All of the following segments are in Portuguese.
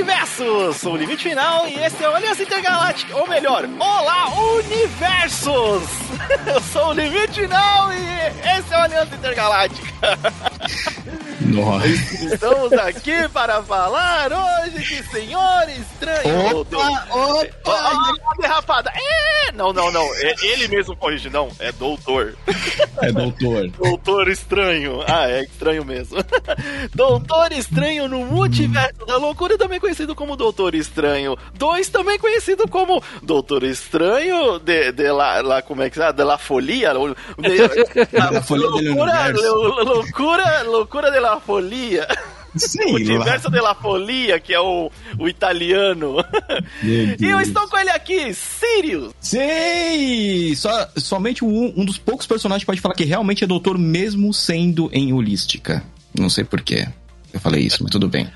Universo! Sou o Limite Final e esse é o Aliança Intergaláctica, ou melhor, Olá Universos! Eu sou o Limite Final e esse é o Aliança Intergaláctica. Nossa. Estamos aqui para falar hoje de Senhor Estranho. Opa, opa! Ó, ó, derrapada. É, não, não, não. É, ele mesmo corrige, não. É doutor. É doutor. Doutor Estranho. Ah, é estranho mesmo. Doutor Estranho no Multiverso da Loucura, também conhecido como Doutor Estranho 2, também conhecido como Doutor Estranho de, de la, la, como é que é? De la Folia. La Folia del loucura, loucura, loucura de la Folia. Sim, Multiverso de la Folia, que é o, o italiano. E eu estou com ele aqui, Sirius. Sim! Só, somente um, um dos poucos personagens que pode falar que realmente é doutor, mesmo sendo em holística. Não sei porquê. Eu falei isso, mas tudo bem.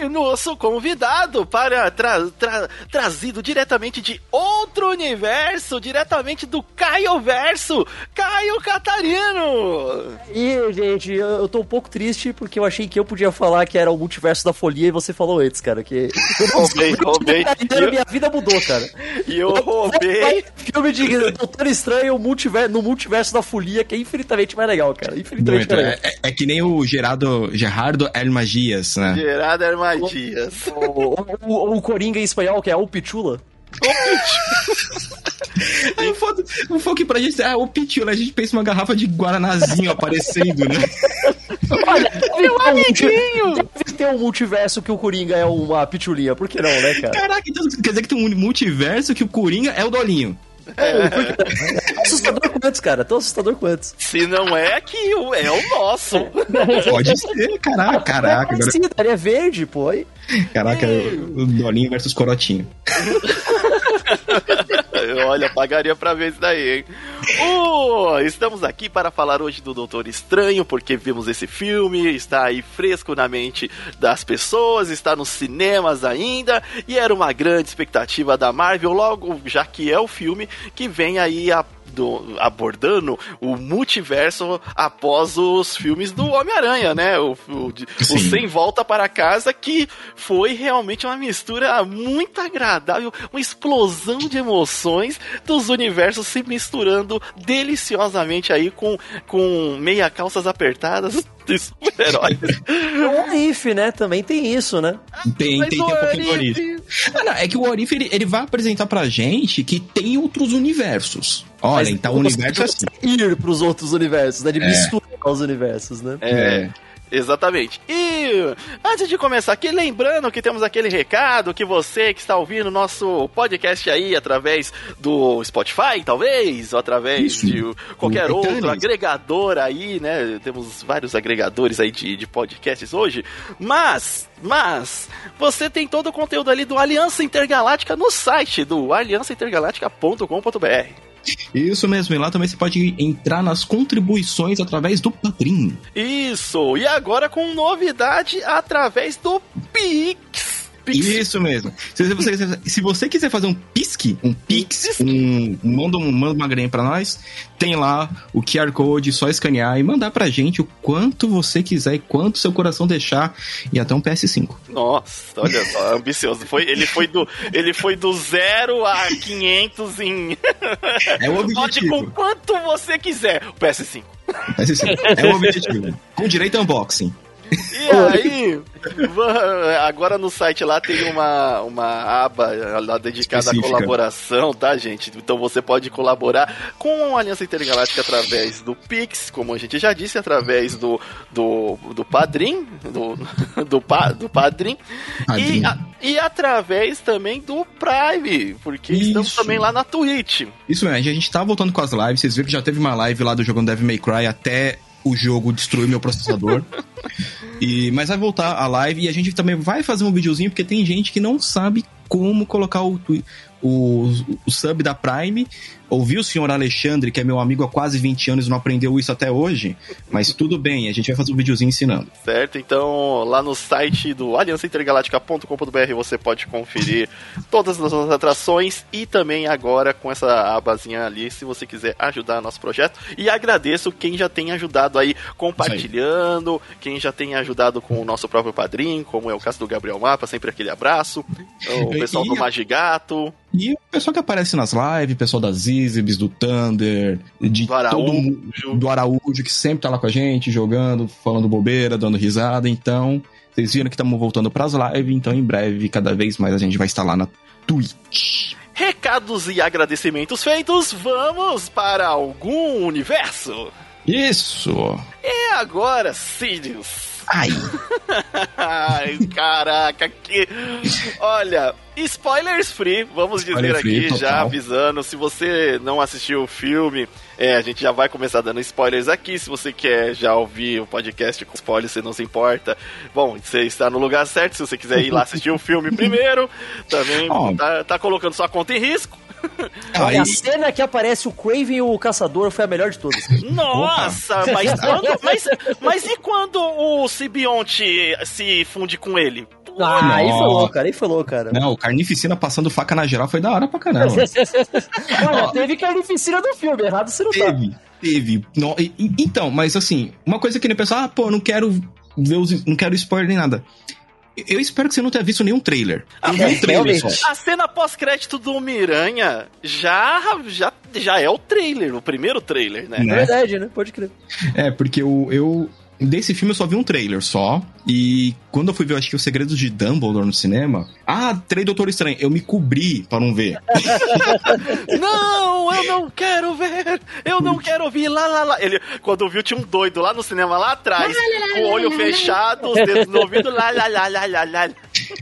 E nosso convidado para tra- tra- trazido diretamente de outro universo, diretamente do Caio Verso, Caio Catarino. E, gente, eu, eu tô um pouco triste porque eu achei que eu podia falar que era o multiverso da folia e você falou antes, cara. Que. Roubei, roubei. Inteiro, minha vida mudou, cara. E eu roubei. Filme de Doutor Estranho multiver- no multiverso da folia, que é infinitamente mais legal, cara. Infinitamente Muito, mais é, legal. é- é que nem o Gerardo, Gerardo El Magias, né? Gerardo Armadias. O, o, o, o Coringa em espanhol, que é o Pichula. Aí o foda, o que pra gente é ah, o Pichula, a gente pensa uma garrafa de Guaranazinho aparecendo, né? Olha, meu amiguinho! Deve ter um multiverso que o Coringa é uma pichulinha, por que não, né, cara? Caraca, então quer dizer que tem um multiverso que o Coringa é o Dolinho. É? Tão assustador quantos, cara? Tão assustador quantos. Se não é que é o nosso. Pode ser, caraca, caraca. Agora, Sim, daria verde, pô. aí. caraca, o Dolinho versus Corotinho. Olha, pagaria pra ver isso daí, hein? Uh, estamos aqui para falar hoje do Doutor Estranho, porque vimos esse filme, está aí fresco na mente das pessoas, está nos cinemas ainda, e era uma grande expectativa da Marvel, logo, já que é o filme que vem aí a do- abordando o multiverso após os filmes do Homem-Aranha, né? O, o, o. Sem Volta para Casa, que foi realmente uma mistura muito agradável, uma explosão de emoções dos universos se misturando deliciosamente aí com, com meia calças apertadas de super-heróis. O If, né? Também tem isso, né? Tem, Mas tem, tem um pouquinho do Orif. Ah, não, é que o Orif, ele, ele vai apresentar pra gente que tem outros universos. Olha, Mas então o universo é assim. Ir pros outros universos, né? De É. misturar os universos, né? É. Exatamente. E antes de começar aqui, lembrando que temos aquele recado que você que está ouvindo nosso podcast aí através do Spotify, talvez, ou através Isso. de qualquer O outro agregador aí, né? Temos vários agregadores aí de, de podcasts hoje. Mas, mas, você tem todo o conteúdo ali do Aliança Intergaláctica no site do aliançaintergaláctica.com.br. Isso mesmo, e lá também você pode entrar nas contribuições através do Padrim. Isso! E agora com novidade através do Pix. Pix. Isso mesmo. Se você, se você quiser fazer um pisque, um pix, um, manda, um, manda uma graninha pra nós, tem lá o QR Code, só escanear e mandar pra gente o quanto você quiser e quanto seu coração deixar e até um PS5. Nossa, olha só, ambicioso. Foi, ele, foi do, ele foi do zero a 500 em. É o Pode com objetivo. quanto você quiser. O PS5. PS5. É o objetivo. Com direito a unboxing. E aí, agora no site lá tem uma, uma aba lá dedicada à Específica. colaboração, tá, gente? Então você pode colaborar com a Aliança Intergaláctica através do Pix, como a gente já disse, através do, do, do Padrim, do, do, pa, do Padrim. E, a- e através também do Prime, porque estamos Isso. também lá na Twitch. Isso mesmo, a gente tá voltando com as lives. Vocês viram que já teve uma live lá do jogando Devil May Cry até o jogo destruir meu processador. e, mas vai voltar a live e a gente também vai fazer um videozinho, porque tem gente que não sabe como colocar o, o, o sub da Prime ouvir o senhor Alexandre, que é meu amigo há quase 20 anos e não aprendeu isso até hoje, mas tudo bem, a gente vai fazer um videozinho ensinando. Certo, então lá no site do aliançaintergaláctica.com.br você pode conferir todas as nossas atrações e também agora com essa abazinha ali, se você quiser ajudar nosso projeto. E agradeço quem já tem ajudado aí compartilhando, quem já tem ajudado com o nosso próprio padrinho, como é o caso do Gabriel Mapa, sempre aquele abraço. O pessoal do Magigato. E o pessoal que aparece nas lives, o pessoal das Izibs, do Thunder, de Do Araújo. todo mundo, do Araújo, que sempre tá lá com a gente, jogando, falando bobeira, dando risada. Então, vocês viram que estamos voltando pras lives, então em breve, cada vez mais a gente vai estar lá na Twitch. Recados e agradecimentos feitos, vamos para algum universo. Isso! E agora, Sirius. Ai! Ai, caraca, que. Olha, spoilers free, vamos dizer Spoiler free, aqui, já total. avisando. Se você não assistiu o filme, é, a gente já vai começar dando spoilers aqui. Se você quer já ouvir o podcast com spoilers, você não se importa. Bom, você está no lugar certo. Se você quiser ir lá assistir o filme primeiro, também Ó. tá, tá colocando sua conta em risco. Aí, a cena que aparece o Craven e o Caçador foi a melhor de todas. Nossa, mas, quando, mas, mas e quando o Sibionte se funde com ele? Ah, aí louco, cara. Aí foi louco, cara. não, o Carnificina passando faca na geral foi da hora pra caramba. Olha, teve carnificina do filme, errado você não tá. Teve, teve. No- e- então, mas assim, uma coisa que ele pensou, ah, pô, não quero ver os, não quero spoiler nem nada. Eu espero que você não tenha visto nenhum trailer. Ah, um é, trailer realmente. só. A cena pós-crédito do Miranha já, já, já é o trailer, o primeiro trailer, né? É Né? verdade, né? Pode crer. É, porque eu, eu. Desse filme eu só vi um trailer só. E quando eu fui ver, acho que Os Segredos de Dumbledore no cinema. Ah, três Doutor Estranho. Eu me cobri pra não ver. Não, eu não quero ver, eu não quero ouvir, lá, lá, lá. Ele, quando viu, tinha um doido lá no cinema, lá atrás, com o olho fechado, os dedos no ouvido, lá, lá, lá, lá, lá, lá.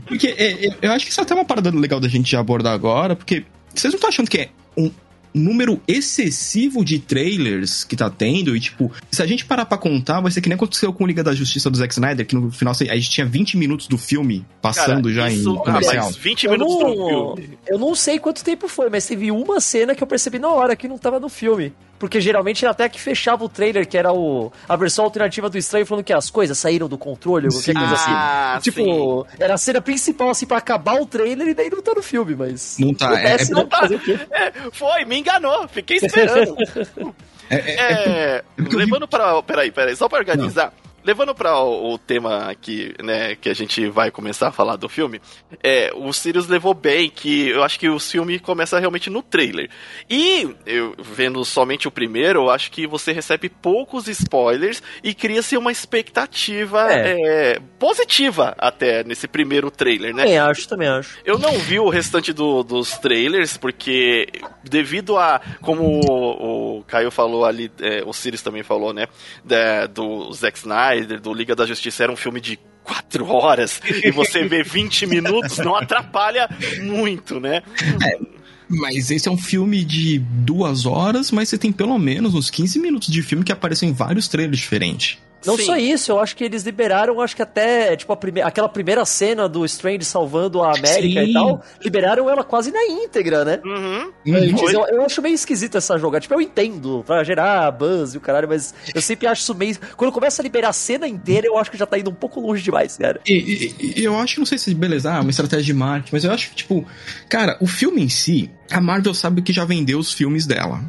Porque é, é, eu acho que isso é até uma parada legal da gente abordar agora, porque vocês não estão achando que é um número excessivo de trailers que tá tendo, e tipo, se a gente parar pra contar, vai ser que nem aconteceu com o Liga da Justiça do Zack Snyder, que no final a gente tinha 20 minutos do filme passando já isso, em ah, comercial. mas 20 Eu minutos do não, filme. eu não sei quanto tempo foi, mas teve uma cena que eu percebi na hora que não tava no filme. Porque geralmente era até que fechava o trailer, que era o, a versão alternativa do estranho, falando que as coisas saíram do controle, ou qualquer Sim. coisa assim. Ah, sim. Tipo, era a cena principal, assim, pra acabar o trailer e daí não tá no filme, mas. Não tá, é- Acontece, é- né? não tá. É, foi, me enganou, fiquei esperando. É, é- É, eu vi- levando pra. Peraí, peraí, só pra organizar. Levando para o, o tema aqui, né, que a gente vai começar a falar do filme, é, o Sirius levou bem que eu acho que o filme começa realmente no trailer. E eu vendo somente o primeiro, eu acho que você recebe poucos spoilers e cria-se uma expectativa é, positiva até nesse primeiro trailer, né? Também acho, também acho. Eu não vi o restante do- dos trailers, porque devido a. Como o, o Caio falou ali, é, o Sirius também falou, né? da- do Zack Snyder, do Liga da Justiça, era um filme de quatro horas, e você vê 20 minutos, não atrapalha muito, né? Mas esse é um filme de duas horas, mas você tem pelo menos uns 15 minutos de filme que aparecem em vários trailers diferentes. Não Sim. só isso, eu acho que eles liberaram, acho que até, tipo, a prime aquela primeira cena do Strange salvando a América Sim. e tal, liberaram ela quase na íntegra, né? Uhum. Antes, Foi. eu, eu acho meio esquisita essa jogada. Tipo, eu entendo, pra gerar buzz e o caralho, mas eu sempre acho isso meio. Quando começa a liberar a cena inteira, eu acho que já tá indo um pouco longe demais, cara. E, e- eu acho que não sei se beleza, ah, uma estratégia de marketing, mas eu acho que, tipo, cara, o filme em si, a Marvel sabe que já vendeu os filmes dela.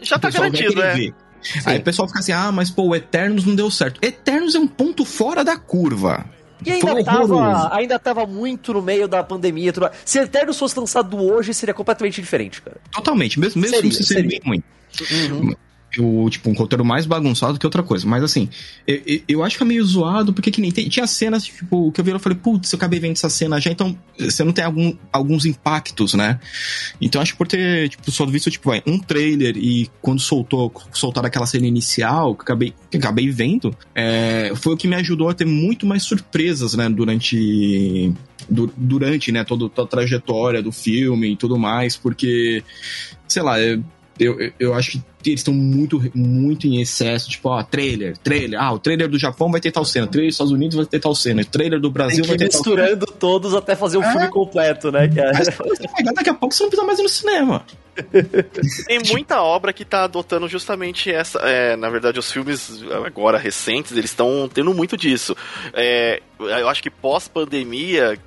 Já tá garantido, né? Ver. Aí o pessoal fica assim, ah, mas pô, o Eternos não deu certo. Eternos é um ponto fora da curva. E Foi ainda tava, horroroso. ainda tava muito no meio da pandemia. Tudo. Se Eternos fosse lançado hoje, seria completamente diferente, cara. Totalmente, mesmo, mesmo Seria, se seria seria. bem ruim. Eu, tipo, um roteiro mais bagunçado que outra coisa. Mas assim, eu, eu- acho que é meio zoado, porque que nem tem, tinha cenas, tipo, que eu vi e falei, putz, eu acabei vendo essa cena já, então você não tem algum, alguns impactos, né? Então acho que por ter, tipo, só visto, tipo, vai, um trailer e quando soltou, soltaram aquela cena inicial, que acabei, que acabei vendo, é, foi o que me ajudou a ter muito mais surpresas, né, durante du- durante, né, toda a trajetória do filme e tudo mais, porque, sei lá, eu, eu, eu acho que eles estão muito, muito em excesso, tipo, ó, trailer, trailer, ah, o trailer do Japão vai ter tal cena, o trailer dos Estados Unidos vai ter tal cena, o trailer do Brasil vai ter tal cena. misturando todos até fazer o É. filme completo, né, cara? Mas daqui a pouco você não precisa mais ir no cinema. Tem muita obra que tá adotando justamente essa. É, na verdade, os filmes agora recentes, eles estão tendo muito disso. É, eu acho que pós-pandemia,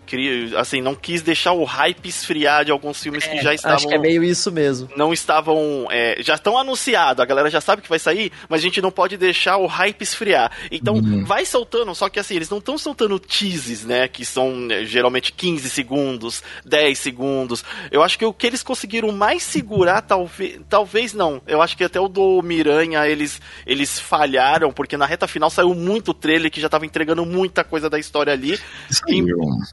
assim, não quis deixar o hype esfriar de alguns filmes é, que já estavam. Acho que é meio isso mesmo. Não estavam. É, já estão anunciados, a galera já sabe que vai sair, mas a gente não pode deixar o hype esfriar. Então, uhum. vai soltando, só que assim, eles não estão soltando teases, né? Que são é, geralmente 15 segundos, 10 segundos. Eu acho que o que eles conseguiram mais segurar, talvez. Talvez não. Eu acho que até o do Miranha eles, eles falharam, porque na reta final saiu muito trailer que já tava entregando muita coisa da história ali. Em,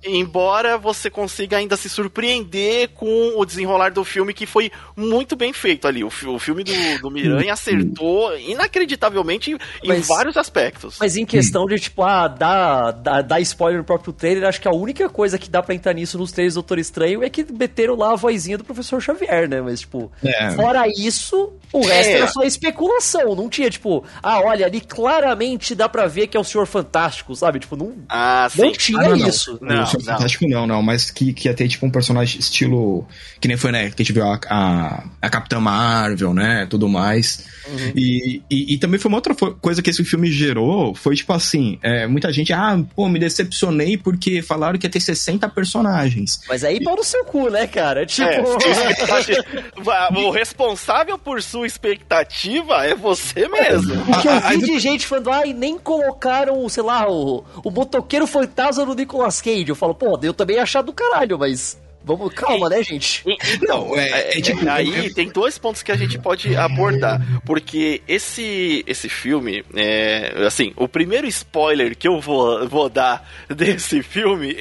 embora você consiga ainda se surpreender com o desenrolar do filme, que foi muito bem feito ali. O, o filme do, do Miranha acertou inacreditavelmente mas, em vários aspectos. Mas em questão de, tipo, ah, dar, dar, dar spoiler no próprio trailer, acho que a única coisa que dá pra entrar nisso nos trailers do Doutor Estranho é que meteram lá a vozinha do professor Xavier, né? Mas, tipo, é. fora isso, o resto é. era só especulação. Não tinha, tipo, ah, olha, ali claramente dá pra ver que é o Senhor Fantástico, sabe? Tipo, não, ah, não tinha ah, não, isso. Não, o Senhor não. Fantástico não, não, mas que, que ia ter, tipo, um personagem estilo. Que nem foi, né? Que a gente viu a, a, a Capitã Marvel, né? Tudo mais. Uhum. E, e, e, também foi uma outra coisa que esse filme gerou. Foi, tipo assim, é, muita gente, ah, pô, me decepcionei porque falaram que ia ter 60 personagens. Mas aí para o seu cu, né, cara? É, tipo. É, o responsável por sua expectativa é você mesmo. Porque eu vi de gente falando, ai, nem colocaram, sei lá, o, o motoqueiro fantasma no Nicolas Cage. Eu falo, pô, eu também achar do caralho, mas. Vamos, calma, né, gente? Não, é, é, é tipo, aí tem dois pontos que a gente pode abordar, porque esse esse filme, é, assim, o primeiro spoiler que eu vou, vou dar desse filme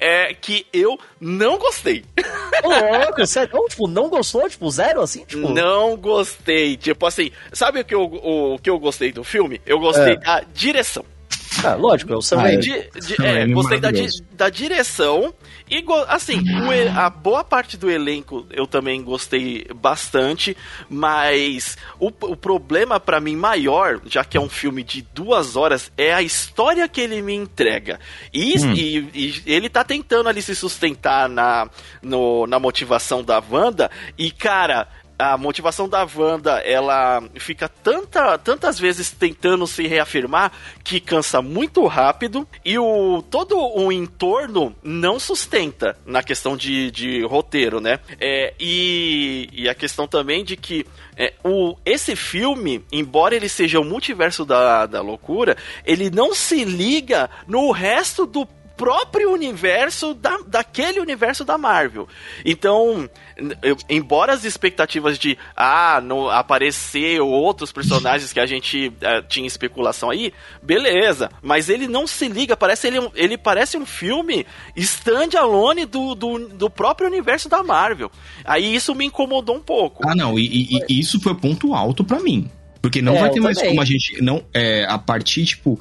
é, é que eu não gostei. Ô, louco, sério? Não, tipo, não gostou? Tipo, zero, assim? Tipo... Não gostei. Tipo assim, sabe o que eu, o, o que eu gostei do filme? Eu gostei é. da direção. Ah, lógico, é o Sam ah, de, de, é, gostei da, da direção e, assim, o, a boa parte do elenco eu também gostei bastante, mas o, o problema para mim maior, já que é um filme de duas horas, é a história que ele me entrega. E, hum. e, e ele tá tentando ali se sustentar na, no, na motivação da Wanda, e, cara a motivação da Wanda, ela fica tanta, tantas vezes tentando se reafirmar que cansa muito rápido e o todo o entorno não sustenta na questão de, de roteiro, né? É, e, e a questão também de que é, o, esse filme, embora ele seja o multiverso da, da loucura, ele não se liga no resto do próprio universo da, daquele universo da Marvel. Então, eu, embora as expectativas de ah, no, aparecer outros personagens que a gente uh, tinha especulação aí, beleza. Mas ele não se liga, parece ele, ele parece um filme stand-alone do, do, do, próprio universo da Marvel. Aí isso me incomodou um pouco. Ah, não, e, e, e isso foi ponto alto para mim. Porque não é, vai ter mais também. como a gente. não é A partir, tipo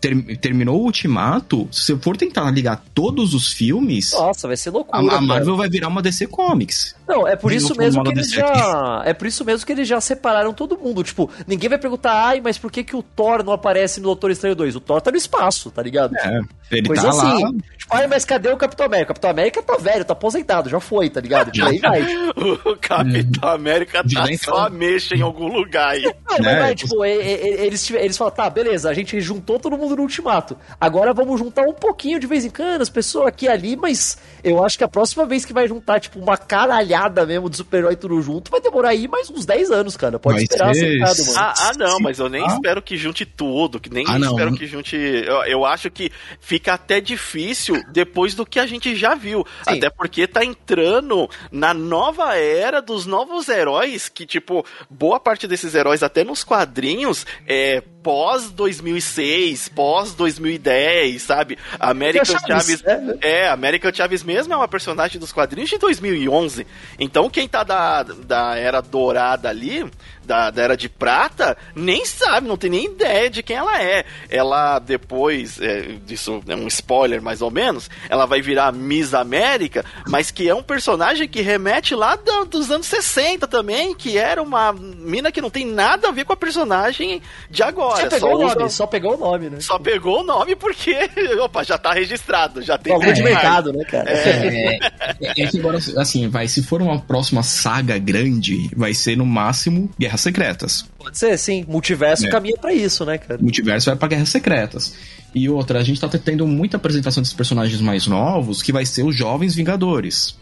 ter, terminou o Ultimato, se eu for tentar ligar todos os filmes. Nossa, vai ser loucura. A, a Marvel vai virar uma DC Comics. Não, é por isso mesmo que eles já. É por isso mesmo que eles já separaram todo mundo. Tipo, ninguém vai perguntar, ai, mas por que, que o Thor não aparece no Doutor Estranho 2? O Thor tá no espaço, tá ligado? É, ele Coisa tá assim. lá. Tipo, ai, mas cadê o Capitão América? O Capitão América tá velho, tá aposentado, já foi, tá ligado? Já aí vai. o Capitão América tá só mexa em algum lugar aí. Não, mas é, vai, tipo, eles, eles falam, tá, beleza, a gente juntou todo mundo no Ultimato. Agora vamos juntar um pouquinho de vez em quando, as pessoas aqui e ali, mas eu acho que a próxima vez que vai juntar, tipo, uma caralhada mesmo de super-herói tudo junto, vai demorar aí mais uns 10 anos, cara. Pode esperar sentado, mano. Ah, ah, não, mas eu nem ah? espero que junte tudo, que nem ah, espero que junte. Eu, eu, acho que fica até difícil depois do que a gente já viu. Sim. Até porque tá entrando na nova era dos novos heróis, que, tipo, boa parte desses heróis, até nos quadrinhos, é pós 2006, pós 2010, sabe? American Chaves, Chaves é, é, American Chaves mesmo é uma personagem dos quadrinhos de 2011. Então quem tá da, da era dourada ali, da, da Era de Prata, nem sabe, não tem nem ideia de quem ela é. Ela depois, é, isso é um spoiler mais ou menos, ela vai virar Miss América, mas que é um personagem que remete lá do, dos anos 60 também, que era uma mina que não tem nada a ver com a personagem de agora agora. Só pegou só o nome, usa... só pegou o nome, né? Só pegou o nome porque, opa, já tá registrado, já tem. Algum de mercado, né, cara? É, é, é, que agora, assim, vai, se for uma próxima saga grande, vai ser no máximo Guerras Secretas. Pode ser, sim. Multiverso é. caminha para isso, né, cara? Multiverso vai pra Guerras Secretas. E outra, a gente tá tendo muita apresentação desses personagens mais novos, que vai ser os Jovens Vingadores.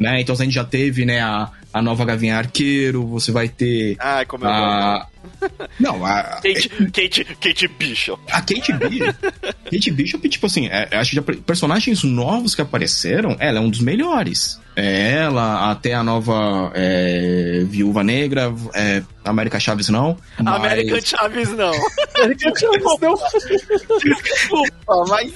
Né? Então a gente já teve, né, a, a nova Gavinha Arqueiro, você vai ter. Ah, como é a... Não, a. Kate, Kate, Kate Bishop. A Kate Bishop. Kate Bishop, tipo assim, é, acho que já, personagens novos que apareceram, ela é um dos melhores. É ela, até a nova é, Viúva Negra, é, América Chaves não. Mas... América Chaves não. América Chaves não. Desculpa, mas.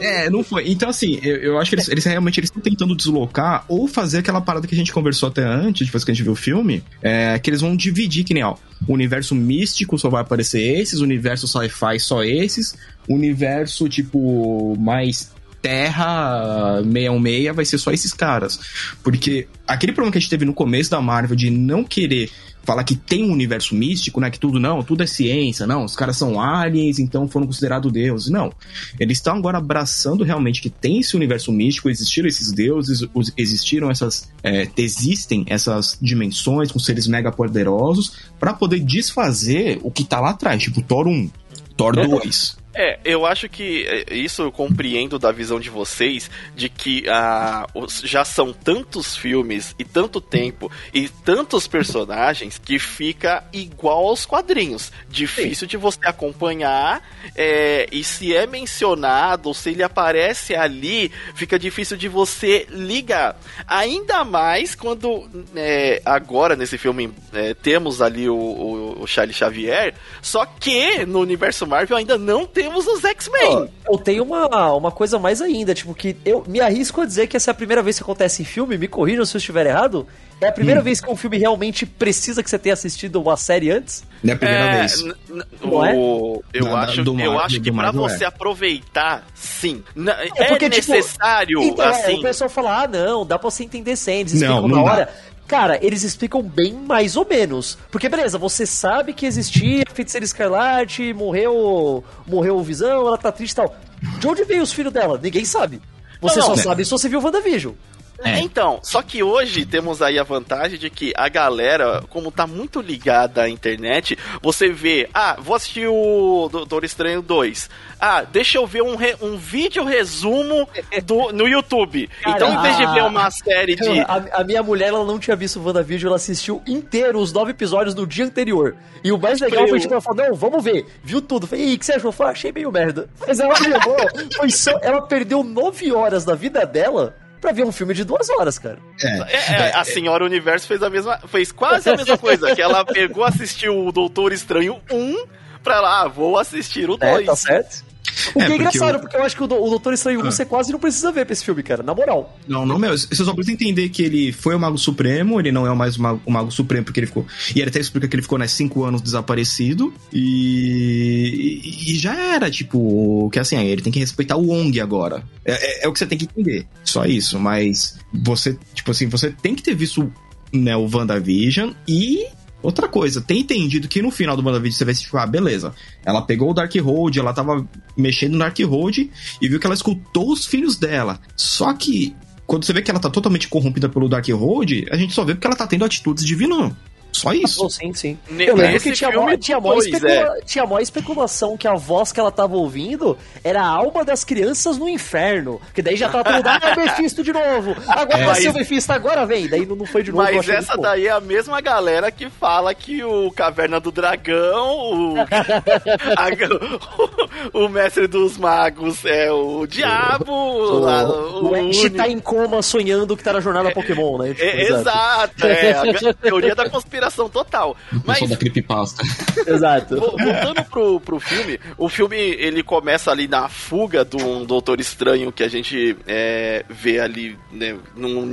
É, não foi. Então, assim, eu, eu acho que eles, eles realmente estão tentando deslocar ou fazer aquela parada que a gente conversou até antes, depois que a gente viu o filme, é, que eles vão dividir, que nem, ó, o universo místico só vai aparecer esses, o universo sci-fi só esses, o universo, tipo, mais Terra 616 vai ser só esses caras. Porque aquele problema que a gente teve no começo da Marvel de não querer falar que tem um universo místico, né? Que tudo não, tudo é ciência, não. Os caras são aliens, então foram considerados deuses. Não. Eles estão agora abraçando realmente que tem esse universo místico, existiram esses deuses, existiram essas. É, existem essas dimensões com seres mega poderosos para poder desfazer o que tá lá atrás, tipo Thor 1, Thor 2. É, eu acho que é, isso eu compreendo da visão de vocês, de que ah, já são tantos filmes e tanto tempo e tantos personagens que fica igual aos quadrinhos. Difícil Sim. de você acompanhar é, e se é mencionado se ele aparece ali, fica difícil de você ligar. Ainda mais quando é, agora nesse filme é, temos ali o, o, o Charlie Xavier, só que no universo Marvel ainda não tem temos os X-Men. Eu tenho uma, uma coisa mais ainda, tipo, que eu me arrisco a dizer que essa é a primeira vez que acontece em filme, me corrijam se eu estiver errado. É a primeira hum. vez que um filme realmente precisa que você tenha assistido uma série antes? Não é a primeira é, vez. Não é? Eu na, acho, do eu acho que para você é. aproveitar, sim. É, porque, é tipo, necessário, tipo, então, assim... o pessoal fala, ah, não, dá pra você entender sem, eles explicam não, não na hora. Dá. Cara, eles explicam bem mais ou menos. Porque, beleza, você sabe que existia a feiticeira escarlate, morreu, morreu o Visão, ela tá triste e tal. De onde veio os filhos dela? Ninguém sabe. Você não, só não, sabe se você viu o WandaVision. É. Então, só que hoje temos aí a vantagem de que a galera, como tá muito ligada à internet, você vê, ah, vou assistir o Doutor Estranho 2. Ah, deixa eu ver um, re, um vídeo resumo do, no YouTube. Cara, então, em vez de ver uma série de. A, a, minha mulher, ela não tinha visto o WandaVision, ela assistiu inteiro os nove episódios no dia anterior. E o mais legal foi, tipo, ela falou, não, vamos ver. Viu tudo. Falei, e o que você achou? Falei, achei meio merda. Mas ela levou, foi só, ela perdeu nove horas da vida dela pra ver um filme de duas horas, cara. É. é, é a Senhora Universo fez a mesma. fez quase a mesma coisa. Que ela pegou, assistiu o Doutor Estranho 1 pra lá, ah, vou assistir o 2. É, tá certo. O é, que é, engraçado, eu... porque eu acho que o, Doutor Estranho 1 ah. você quase não precisa ver pra esse filme, cara, na moral. Não, não mesmo. Você só precisa entender que ele foi o Mago Supremo, ele não é mais o Mago, o Mago Supremo, porque ele ficou. E ele até explica que ele ficou, né, cinco anos desaparecido. E. E já era, tipo, que assim, ele tem que respeitar o Wong agora. É, é, é o que você tem que entender. Só isso. Mas você, tipo assim, você tem que ter visto né, o WandaVision e Outra coisa, tem entendido que no final do WandaVision você vai se ah, beleza. Ela pegou o Darkhold, ela tava mexendo no Darkhold e viu que ela escutou os filhos dela. Só que quando você vê que ela tá totalmente corrompida pelo Darkhold, a gente só vê porque ela tá tendo atitudes de vilão. Só isso. sim, sim. Eu lembro que tinha mó, tinha, mó é. tinha mó especulação que a voz que ela tava ouvindo era a alma das crianças no inferno. Que daí já tava todo, ah, Mephisto de novo. Agora é, vai ser o Mephisto, agora vem. Daí não foi de novo. Mas essa daí é a mesma galera que fala que o Caverna do Dragão, o, a, o, Mestre dos Magos é o Diabo. O, lá, o, o Ash tá em coma sonhando que tá na jornada Pokémon, né? Tipo, é, exato, é. A teoria da conspiração conspiração total. Mas da creepypasta. Exato. Voltando pro, pro filme, o filme ele começa ali na fuga de um Doutor Estranho que a gente é, vê ali, né, num,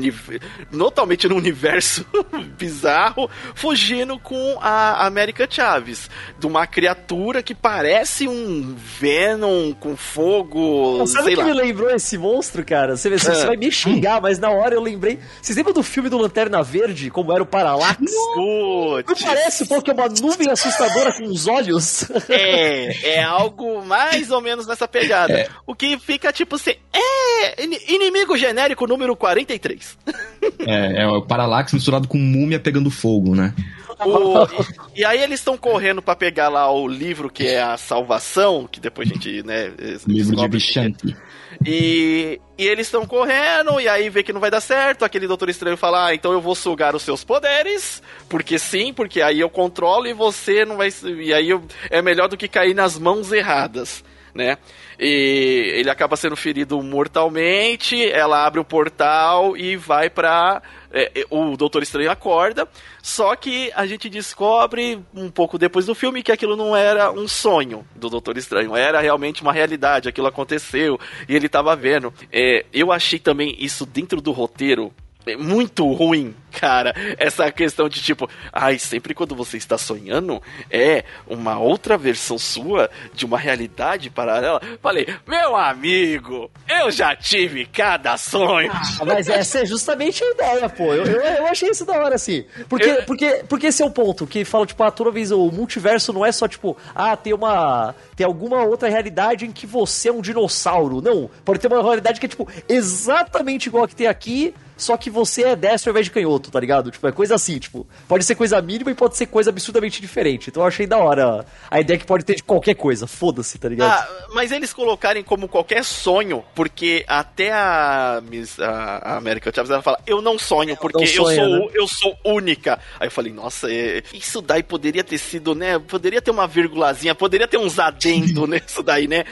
totalmente num universo bizarro, fugindo com a América Chaves, de uma criatura que parece um Venom com fogo. Não, sabe o que lá. me lembrou esse monstro, cara? Você, você, é. vai me xingar, mas na hora eu lembrei. Vocês lembram do filme do Lanterna Verde, como era o Parallax? Não. Putz. Não parece um pouco é uma nuvem assustadora com os olhos? É, é algo mais ou menos nessa pegada. É. O que fica tipo assim, é inimigo genérico número 43. É, é o Parallax misturado com múmia pegando fogo, né? O, e, e, aí eles estão correndo para pegar lá o livro que é a salvação, que depois a gente, né, livro de Vishanti. E, e eles estão correndo, e aí vê que não vai dar certo. Aquele Doutor Estranho fala: ah, então eu vou sugar os seus poderes, porque sim, porque aí eu controlo e você não vai. E aí eu, é melhor do que cair nas mãos erradas, né? E ele acaba sendo ferido mortalmente. Ela abre o portal e vai pra é, é, o Doutor Estranho acorda, só que a gente descobre um pouco depois do filme que aquilo não era um sonho do Doutor Estranho, era realmente uma realidade, aquilo aconteceu e ele estava vendo. É, eu achei também isso dentro do roteiro muito ruim, cara. Essa questão de tipo, ai, sempre quando você está sonhando, é uma outra versão sua de uma realidade paralela. Falei, meu amigo, eu já tive cada sonho. Ah, mas essa é justamente a ideia, pô. Eu, eu, eu achei isso da hora, assim. Porque, eu... porque, porque esse é o ponto, que fala, tipo, a ah, toda vez o multiverso não é só, tipo, ah, tem uma. Tem alguma outra realidade em que você é um dinossauro. Não. Pode ter uma realidade que é, tipo, exatamente igual a que tem aqui só que você é destro ao invés de canhoto, tá ligado? Tipo, é coisa assim, tipo, pode ser coisa mínima e pode ser coisa absurdamente diferente. Então eu achei da hora a ideia que pode ter de qualquer coisa, foda-se, tá ligado? Ah, mas eles colocarem como qualquer sonho, porque até a, Miss, a, a América Chaves ela fala, eu não sonho, porque não sonha, eu, sou, né? eu sou única. Aí eu falei, nossa, é, isso daí poderia ter sido, né? Poderia ter uma vírgulazinha, poderia ter uns adendo nisso daí, né?